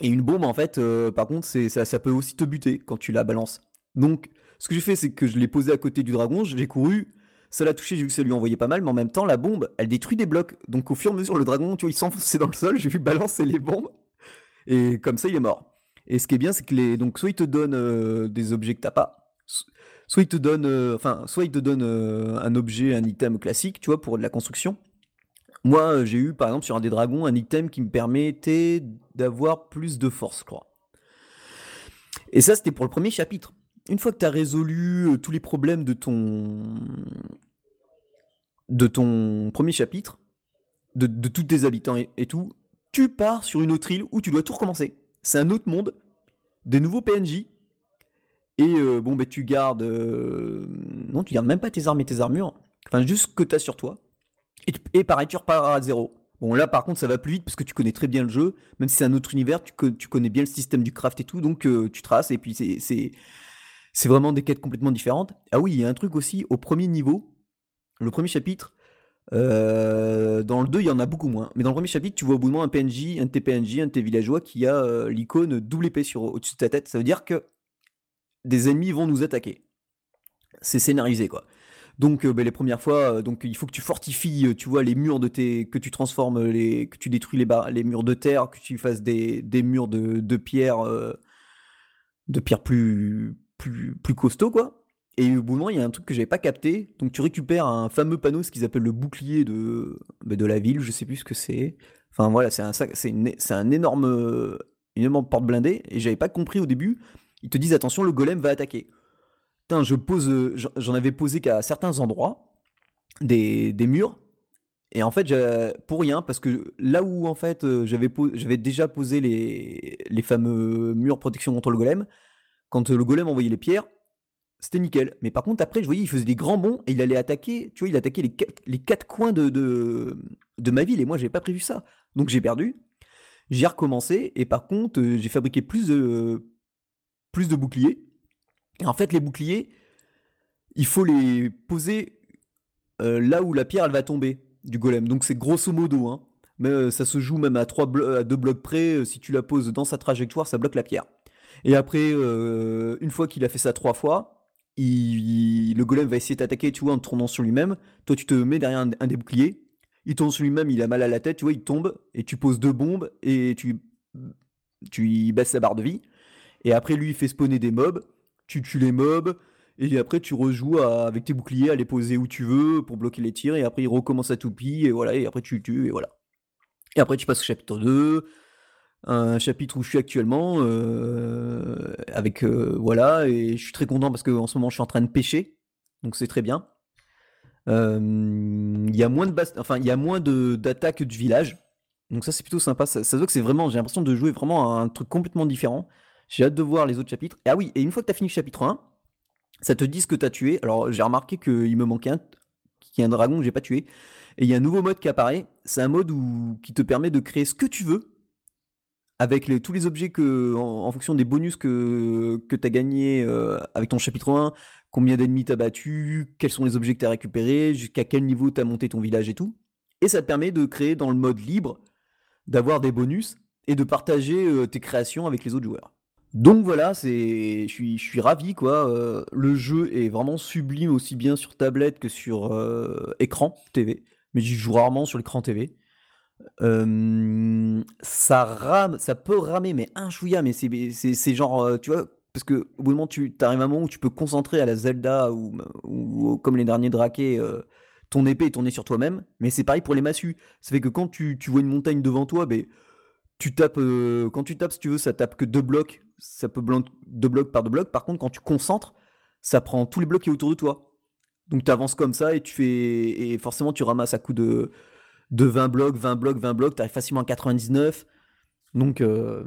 Et une bombe, en fait, euh, par contre, ça, ça peut aussi te buter quand tu la balances. Donc, ce que j'ai fait, c'est que je l'ai posé à côté du dragon, j'ai couru, ça l'a touché, j'ai vu que ça lui envoyait pas mal, mais en même temps, la bombe, elle détruit des blocs. Donc, au fur et à mesure, le dragon, tu vois, il s'enfonçait dans le sol, j'ai vu balancer les bombes, et comme ça, il est mort. Et ce qui est bien, c'est que les. Donc, soit il te donne euh, des objets que t'as pas, so- soit il te donne. euh, Enfin, soit il te donne euh, un objet, un item classique, tu vois, pour de la construction. Moi, j'ai eu, par exemple, sur un des dragons, un item qui me permettait d'avoir plus de force, je crois. Et ça, c'était pour le premier chapitre. une fois que tu as résolu tous les problèmes de ton, de ton premier chapitre, de, tous tes habitants et tout, tu pars sur une autre île où tu dois tout recommencer. C'est un autre monde, des nouveaux PNJ, et euh, bon, ben tu gardes. euh, non, tu gardes même pas tes armes et tes armures. Enfin, juste ce que tu as sur toi. Et, et pareil, tu repars à zéro. Bon, là, par contre, ça va plus vite parce que tu connais très bien le jeu. Même si c'est un autre univers, tu, co- tu connais bien le système du craft et tout. Donc, euh, tu traces. Et puis, c'est vraiment des quêtes complètement différentes. Ah oui, il y a un truc aussi au premier niveau, le premier chapitre. Euh, dans le 2, il y en a beaucoup moins. Mais dans le premier chapitre, tu vois au bout de moment un PNJ, un de tes PNJ, un de tes villageois qui a euh, l'icône double épée sur, au-dessus de ta tête. Ça veut dire que des ennemis vont nous attaquer. C'est scénarisé quoi. Donc euh, ben, les premières fois, donc il faut que tu fortifies, tu vois, les murs de tes, que tu transformes, les, que tu détruis les, les murs de terre, que tu fasses des, murs de, de pierre, de pierre plus, plus, plus costaud quoi. Et au bout d'un moment, il y a un truc que j'avais pas capté. Donc tu récupères un fameux panneau, ce qu'ils appellent le bouclier de, ben, de la ville. Je sais plus ce que c'est. Enfin voilà, c'est un, une- un énorme, énorme porte blindée. Et j'avais pas compris au début. Ils te disent attention, le golem va attaquer. Putain, je pose, j'en avais posé qu'à certains endroits des, des murs. Et en fait, pour rien, parce que là où en fait euh, j'avais j'avais déjà posé les, les fameux murs protection contre le golem, quand le golem envoyait les pierres, c'était nickel. Mais par contre, après, je voyais, il faisait des grands bonds et il allait attaquer, tu vois, il attaquait les quatre, les quatre coins de, de, de ma ville et moi, j'avais pas prévu ça. Donc j'ai perdu. J'ai recommencé et par contre, euh, j'ai fabriqué plus de, plus de boucliers. Et en fait, les boucliers, il faut les poser euh, là où la pierre elle va tomber du golem. Donc c'est grosso modo, hein. Mais euh, ça se joue même à, trois à deux blocs près. Si tu la poses dans sa trajectoire, ça bloque la pierre. Et après, une fois qu'il a fait ça trois fois, le golem va essayer de t'attaquer, tu en tournant sur lui-même. Toi, tu te mets derrière un, des boucliers. Il tourne sur lui-même, il a mal à la tête, tu vois, il tombe. Et tu poses deux bombes et tu, tu baisses sa barre de vie. Et après, lui, il fait spawner des mobs. Tu tues les mobs. Et après, tu rejoues avec tes boucliers à les poser où tu veux pour bloquer les tirs. Et après, il recommence à toupie. Et voilà. Et après, tu tues. Et voilà. Et après, tu passes au chapitre 2. Un chapitre où je suis actuellement. euh, avec. euh, voilà. Et je suis très content parce qu'en ce moment, je suis en train de pêcher. Donc, c'est très bien. Euh, Il y a moins de enfin, il y a moins de d'attaques du village. Donc ça c'est plutôt sympa. Ça, ça voit que c'est vraiment, j'ai l'impression de jouer vraiment à un truc complètement différent. J'ai hâte de voir les autres chapitres. Et ah oui, et une fois que tu as fini le chapitre 1, ça te dit ce que tu as tué. Alors j'ai remarqué qu'il me manquait un, qu'il y un dragon que j'ai pas tué. Et il y a un nouveau mode qui apparaît. C'est un mode où, qui te permet de créer ce que tu veux avec tous les objets que, en, fonction des bonus que, que tu as gagnés euh, avec ton chapitre 1, combien d'ennemis tu as battu, quels sont les objets que tu as récupérés, jusqu'à quel niveau tu as monté ton village et tout. Et ça te permet de créer dans le mode libre, d'avoir des bonus et de partager euh, tes créations avec les autres joueurs. Donc voilà, je suis, ravi quoi. euh, le jeu est vraiment sublime aussi bien sur tablette que sur écran TV, mais j'y joue rarement sur l'écran TV. Ça rame, ça peut ramer, mais un chouïa, mais c'est, genre, euh, tu vois, parce que au bout moment, tu arrives à un moment où tu peux concentrer à la Zelda ou, ou comme les derniers draquets, euh, ton épée est tournée sur toi-même, mais c'est pareil pour les massues. Ça fait que quand tu, tu vois une montagne devant toi, ben, tu tapes, euh, quand tu tapes, si tu veux, ça tape que deux blocs, ça peut deux blocs par deux blocs. Par contre, quand tu concentres, ça prend tous les blocs qui est autour de toi. Donc tu avances comme ça et tu fais, et forcément tu ramasses à coup de, de 20 blocs, 20 blocs, 20 blocs, tu arrives facilement à 99. Donc euh,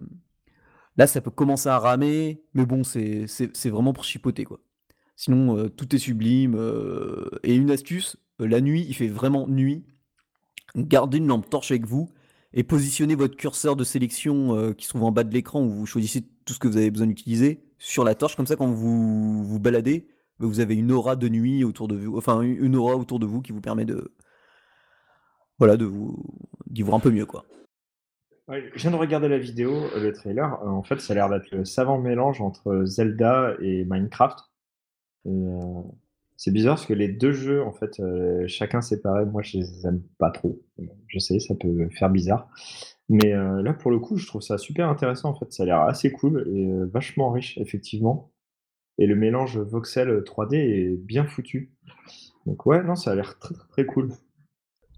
là, ça peut commencer à ramer, mais bon, c'est vraiment pour chipoter, quoi. Sinon, euh, tout est sublime. euh, et une astuce, la nuit, il fait vraiment nuit. Gardez une lampe torche avec vous et positionnez votre curseur de sélection qui se trouve en bas de l'écran où vous choisissez tout ce que vous avez besoin d'utiliser sur la torche. Comme ça, quand vous vous baladez, vous avez une aura de nuit autour de vous, enfin une aura autour de vous qui vous permet de, voilà, de vous d'y voir un peu mieux, quoi. Je viens de regarder la vidéo, euh, le trailer. Euh, en fait, ça a l'air d'être le savant mélange entre Zelda et Minecraft. Euh, c'est bizarre parce que les deux jeux, en fait, euh, chacun séparé, moi, je les aime pas trop. Je sais, ça peut faire bizarre. Mais euh, là, pour le coup, je trouve ça super intéressant. En fait, ça a l'air assez cool et euh, vachement riche, effectivement. Et le mélange voxel 3D est bien foutu. Donc ouais, non, ça a l'air très, très cool.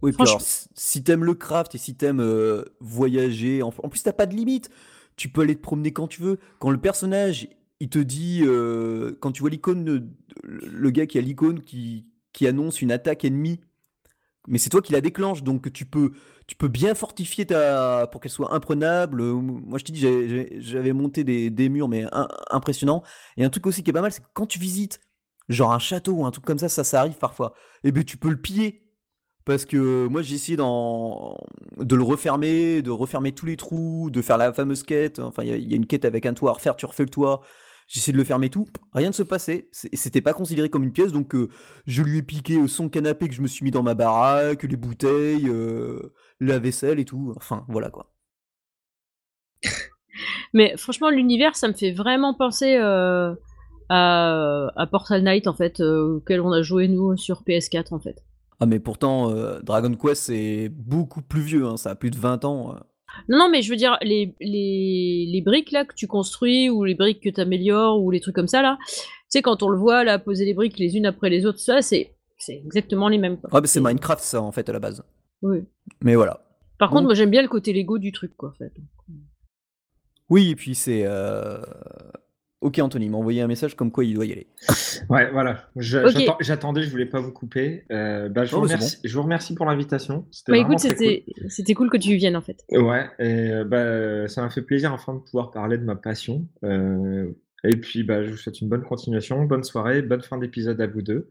Oui, puis alors, si t'aimes le craft et si t'aimes euh, voyager, en, en plus t'as pas de limite. Tu peux aller te promener quand tu veux. Quand le personnage il te dit, heu, quand tu vois l'icône le gars qui a l'icône qui qui annonce une attaque ennemie, mais c'est toi qui la déclenche, donc tu peux tu peux bien fortifier ta pour qu'elle soit imprenable, moi je te dis, j'avais monté des des murs, mais impressionnants et un truc aussi qui est pas mal, c'est que quand tu visites, genre un château ou un truc comme ça, ça, ça arrive parfois et ben tu peux le piller. Parce que moi j'ai de le refermer, de refermer tous les trous, de faire la fameuse quête, enfin il y a une quête avec un toit à refaire, tu refais le toit, J'essaie de le fermer tout, rien ne se passait. C'était pas considéré comme une pièce, donc euh, je lui ai piqué son canapé que je me suis mis dans ma baraque, les bouteilles, euh, la vaisselle et tout. Enfin, voilà quoi. Mais franchement, l'univers, ça me fait vraiment penser euh, à, Portal Knight, en fait, auquel on a joué nous sur PS4, en fait. Ah, mais pourtant, Dragon Quest, c'est beaucoup plus vieux, hein, ça a plus de 20 ans. Non, non, mais je veux dire, les, les, les briques là que tu construis ou les briques que tu améliores ou les trucs comme ça là, tu sais, quand on le voit là poser les briques les unes après les autres, ça c'est exactement les mêmes. Quoi. Ouais, c'est Minecraft ça en fait à la base. Oui. Mais voilà. Par contre, moi j'aime bien le côté Lego du truc quoi en fait. Oui, et puis c'est. Euh... Ok, Anthony m'a envoyé un message comme quoi il doit y aller. Ouais, voilà. J'attendais, je voulais pas vous couper. Euh, bah, je, vous remercie, je, vous remercie, pour l'invitation. Bah, écoute, c'était cool. que tu viennes en fait. Ouais, et bah, ça m'a fait plaisir enfin de pouvoir parler de ma passion. Euh, et puis, bah, je vous souhaite une bonne continuation, bonne soirée, bonne fin d'épisode à vous deux.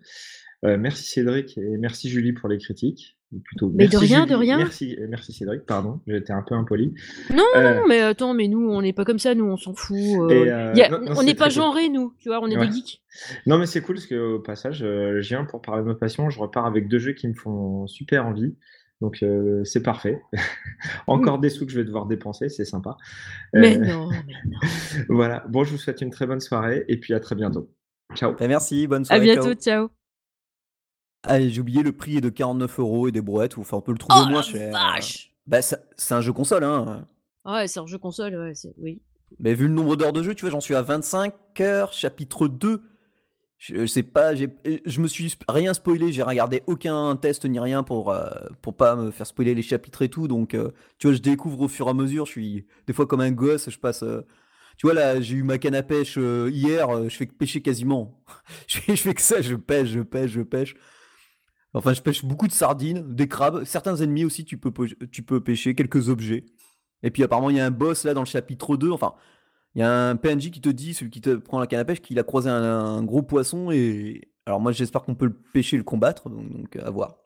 Euh, merci Cédric et merci Julie pour les critiques. Plutôt, mais de rien, de rien. Merci, merci Cédric, pardon, j'étais un peu impoli. Non, euh, mais attends, mais nous, on n'est pas comme ça, nous, on s'en fout. Euh, on n'est pas genré, nous, tu vois, on est des geeks. Non, mais c'est cool parce qu'au passage, je viens pour parler de ma passion, je repars avec deux jeux qui me font super envie. Donc c'est parfait. Encore des sous que je vais devoir dépenser, c'est sympa. Mais non, mais non. voilà. Bon, je vous souhaite une très bonne soirée et puis à très bientôt. Ciao. Bah, merci, bonne soirée. À bientôt, ciao. J'ai oublié le prix est de 49 euros et des brouettes, enfin on peut le trouver oh moins cher. Vache bah, c'est un jeu console, hein. Ouais, c'est un jeu console, ouais, oui. Mais vu le nombre d'heures de jeu, tu vois, j'en suis à 25 heures, chapitre 2. Je, sais pas, je me suis rien spoilé, j'ai regardé aucun test ni rien pour, euh, pour pas me faire spoiler les chapitres et tout. Donc, euh, tu vois, je découvre au fur et à mesure. Je suis des fois comme un gosse, je passe. Euh, tu vois, là, j'ai eu ma canne à pêche hier, je fais que pêcher quasiment. je, fais, je fais que ça, je pêche, je pêche, je pêche. Enfin, je pêche beaucoup de sardines, des crabes, certains ennemis aussi, tu peux, tu peux pêcher, quelques objets. Et puis apparemment, il y a un boss là dans le chapitre 2. Enfin, il y a un PNJ qui te dit, celui qui te prend la canne à pêche, qu'il a croisé un, gros poisson. Et alors, moi, j'espère qu'on peut le pêcher et le combattre, donc, à voir.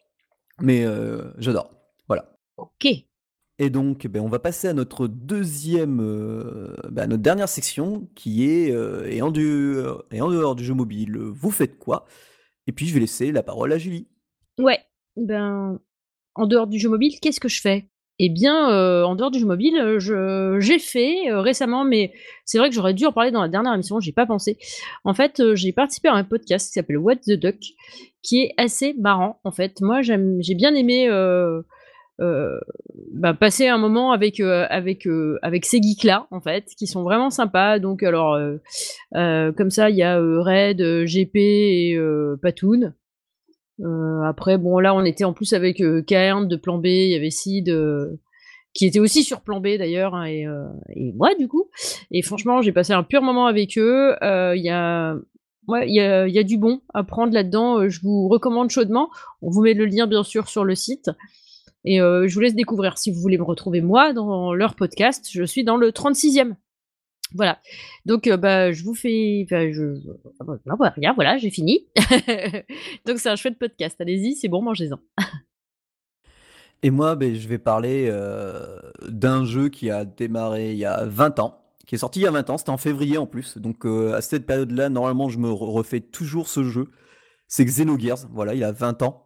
Mais euh, j'adore. Voilà. Ok. Et donc, ben, on va passer à notre deuxième, euh, ben, notre dernière section qui est euh, et, en et en dehors du jeu mobile, vous faites quoi? Et puis, je vais laisser la parole à Julie. Ouais, ben, en dehors du jeu mobile, qu'est-ce que je fais? Eh bien, euh, en dehors du jeu mobile, euh, je j'ai fait, euh, récemment, mais c'est vrai que j'aurais dû en parler dans la dernière émission, j'ai pas pensé. En fait, j'ai participé à un podcast qui s'appelle What the Duck, qui est assez marrant, en fait. Moi, j'ai bien aimé, bah, passer un moment avec, avec, ces geeks-là, en fait, qui sont vraiment sympas. Donc alors, comme ça, il y a, Red, GP et Patoun. Euh, après, bon, là, on était en plus avec euh, de Plan B, il y avait Sid euh, qui était aussi sur Plan B d'ailleurs, hein, et, euh, et, moi du coup. Et franchement, j'ai passé un pur moment avec eux. Il y a. Ouais, il y a, y a, du bon à prendre là-dedans. Je vous recommande chaudement. On vous met le lien bien sûr sur le site. Et je vous laisse découvrir si vous voulez me retrouver moi dans leur podcast. Je suis dans le 36e. Voilà. Donc, euh, bah, je vous fais. je... Bah, rien, voilà, j'ai fini. Donc, c'est un chouette podcast. Allez-y, c'est bon, mangez-en. Et moi, ben, je vais parler euh, d'un jeu qui a démarré il y a 20 ans, qui est sorti il y a 20 ans, c'était en février en plus. Donc, euh, à cette période-là, normalement, je me refais toujours ce jeu. C'est Xenogears, voilà, il a 20 ans.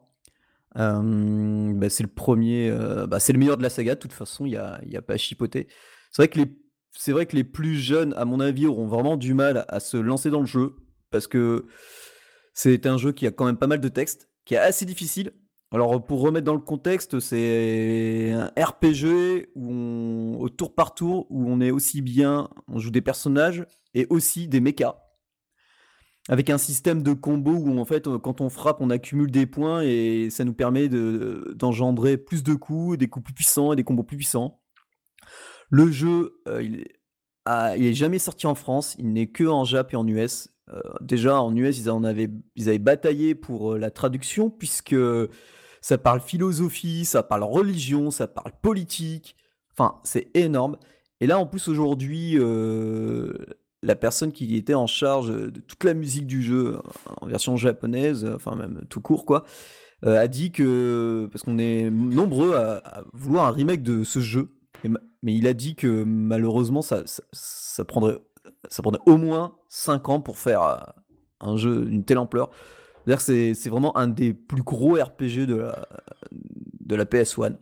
Ben, c'est le premier, bah, c'est le meilleur de la saga, de toute façon, il n'y a, y a pas à chipoter. C'est vrai que les c'est vrai que les plus jeunes, à mon avis, auront vraiment du mal à se lancer dans le jeu parce que c'est un jeu qui a quand même pas mal de textes, qui est assez difficile. Alors pour remettre dans le contexte, c'est un RPG où au tour par tour où on est aussi bien, on joue des personnages et aussi des mechas. Avec un système de combo où en fait quand on frappe on accumule des points et ça nous permet d'engendrer plus de coups, des coups plus puissants et des combos plus puissants. Le jeu, euh, il il est jamais sorti en France, il n'est que en Jap et en US. déjà en US, ils en avaient ils avaient bataillé pour, la traduction puisque ça parle philosophie, ça parle religion, ça parle politique. Enfin, c'est énorme et là, en plus, aujourd'hui, la personne qui était en charge de toute la musique du jeu, en version japonaise, enfin même tout court quoi, a dit que parce qu'on est nombreux à vouloir un remake de ce jeu mais il a dit que malheureusement ça ça prendrait ça prendrait au moins 5 ans pour faire, un jeu d'une telle ampleur. Que c'est vraiment un des plus gros RPG de la de la PS1.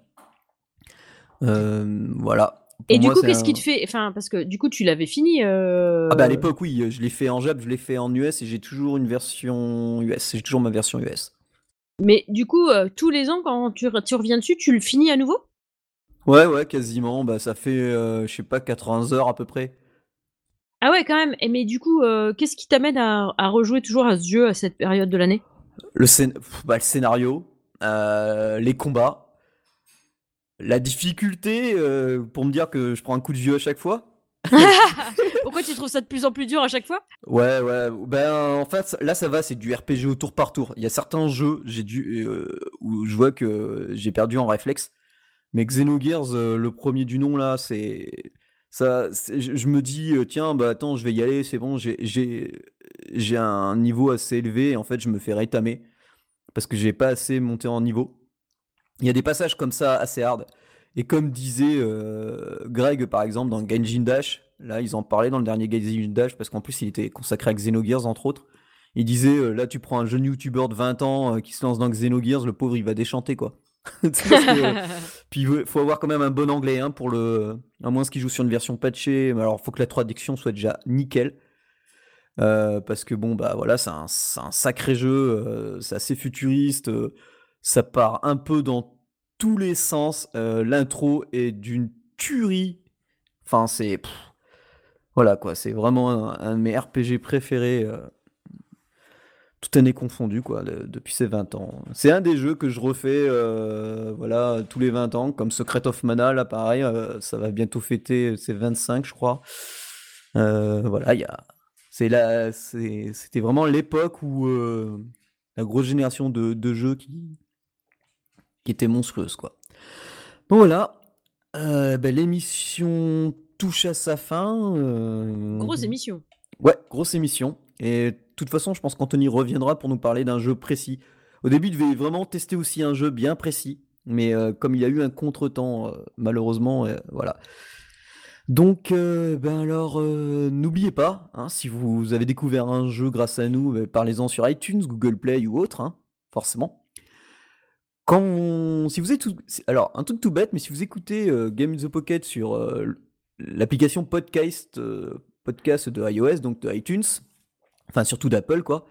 voilà. Et du coup, qu'est-ce qui te fait. Enfin, parce que du coup, tu l'avais fini. Ah, bah à l'époque, oui, je l'ai fait en Jap, je l'ai fait en US et j'ai toujours une version US. J'ai toujours ma version US. Mais du coup, tous les ans, quand tu, tu, reviens dessus, tu le finis à nouveau? Ouais, ouais, quasiment. Bah, ça fait, je sais pas, 80 heures à peu près. Ah ouais, quand même. Et mais du coup, qu'est-ce qui t'amène à, rejouer toujours à ce jeu à cette période de l'année? Le, bah, le scénario, les combats la difficulté, euh, pour me dire que je prends un coup de vieux à chaque fois. Pourquoi tu trouves ça de plus en plus dur à chaque fois? Ouais, ouais. Ben, en fait, là, ça va, c'est du RPG au tour par tour. Il y a certains jeux j'ai dû, euh, où je vois que j'ai perdu en réflexe. Mais Xenogears, euh, le premier du nom, là, c'est. Ça, je, me dis, tiens, bah attends, je vais y aller, c'est bon, j'ai un niveau assez élevé. Et en fait, je me fais rétamer parce que j'ai pas assez monté en niveau. Il y a des passages comme ça assez hard. Et comme disait euh, Greg, par exemple, dans Genjin Dash, là, ils en parlaient dans le dernier Genjin Dash, parce qu'en plus, il était consacré à Xenogears, entre autres. Il disait, euh, là, tu prends un jeune YouTuber de 20 ans euh, qui se lance dans Xenogears, le pauvre, il va déchanter, quoi. puis il faut avoir quand même un bon anglais, hein, pour le... À moins qu'il joue sur une version patchée, mais alors, il faut que la traduction soit déjà nickel. parce que bon, bah voilà, c'est un, un, sacré jeu, c'est assez futuriste ça part un peu dans tous les sens. Euh, l'intro est d'une tuerie. Enfin, c'est. Voilà quoi, c'est vraiment un, de mes RPG préférés. Euh, tout année confondu, quoi, depuis ces 20 ans. C'est un des jeux que je refais euh, voilà, tous les 20 ans, comme Secret of Mana, là pareil, ça va bientôt fêter ses 25, je crois. voilà, il y a. C'était vraiment l'époque où la grosse génération de, de jeux qui, qui était monstrueuse, quoi. Bon, voilà. Euh, ben, l'émission touche à sa fin. Euh, grosse émission. Ouais, grosse émission. Et de toute façon, je pense qu'Anthony reviendra pour nous parler d'un jeu précis. Au début, il devait vraiment tester aussi un jeu bien précis. Mais euh, comme il a eu un contretemps, malheureusement, voilà. Donc, ben alors, n'oubliez pas, hein, si vous avez découvert un jeu grâce à nous, ben, parlez-en sur iTunes, Google Play ou autre, hein, forcément. Quand si vous êtes alors un truc tout bête, mais si vous écoutez, euh, Game in the Pocket sur, euh, l'application podcast, euh, podcast de iOS, donc de iTunes, enfin surtout d'Apple quoi,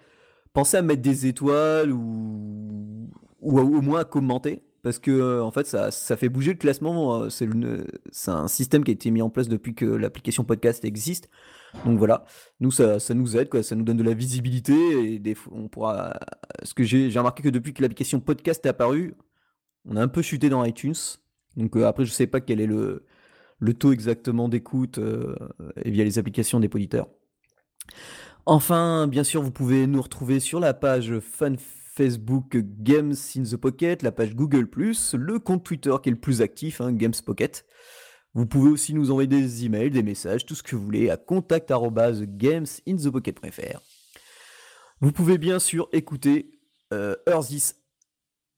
pensez à mettre des étoiles ou au moins à commenter parce que, en fait ça ça fait bouger le classement, c'est c'est un système qui a été mis en place depuis que l'application podcast existe. Donc voilà, nous ça, ça nous aide, quoi, ça nous donne de la visibilité et des on pourra. Ce que j'ai remarqué que depuis que l'application podcast est apparue, on a un peu chuté dans iTunes. Donc euh, après, je sais pas quel est le, le taux exactement d'écoute euh, via les applications des poditeurs. Enfin, bien sûr, vous pouvez nous retrouver sur la page fan Facebook Games in the Pocket, la page Google+, le compte Twitter qui est le plus actif, hein, Games Pocket. Vous pouvez aussi nous envoyer des emails, des messages, tout ce que vous voulez à contact@gamesinthepocket.fr. Vous pouvez bien sûr écouter euh,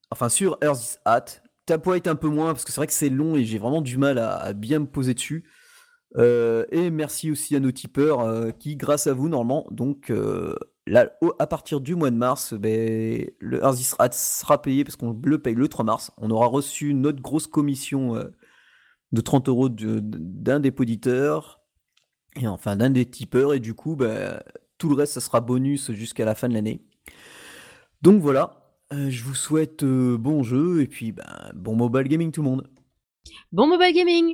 enfin sur Earth's Hat. Tapoite un peu moins parce que c'est vrai que c'est long et j'ai vraiment du mal à, bien me poser dessus. Euh, et merci aussi à nos tipeurs euh, qui, grâce à vous, normalement, donc euh, là, à partir du mois de mars, ben, le Earth's Hat sera payé parce qu'on le paye le 3 mars. On aura reçu notre grosse commission de 30 euros d'un des auditeurs et enfin d'un des tipeurs et du coup bah, tout le reste ça sera bonus jusqu'à la fin de l'année. Donc voilà, je vous souhaite bon jeu et puis bah, bon mobile gaming tout le monde. Bon mobile gaming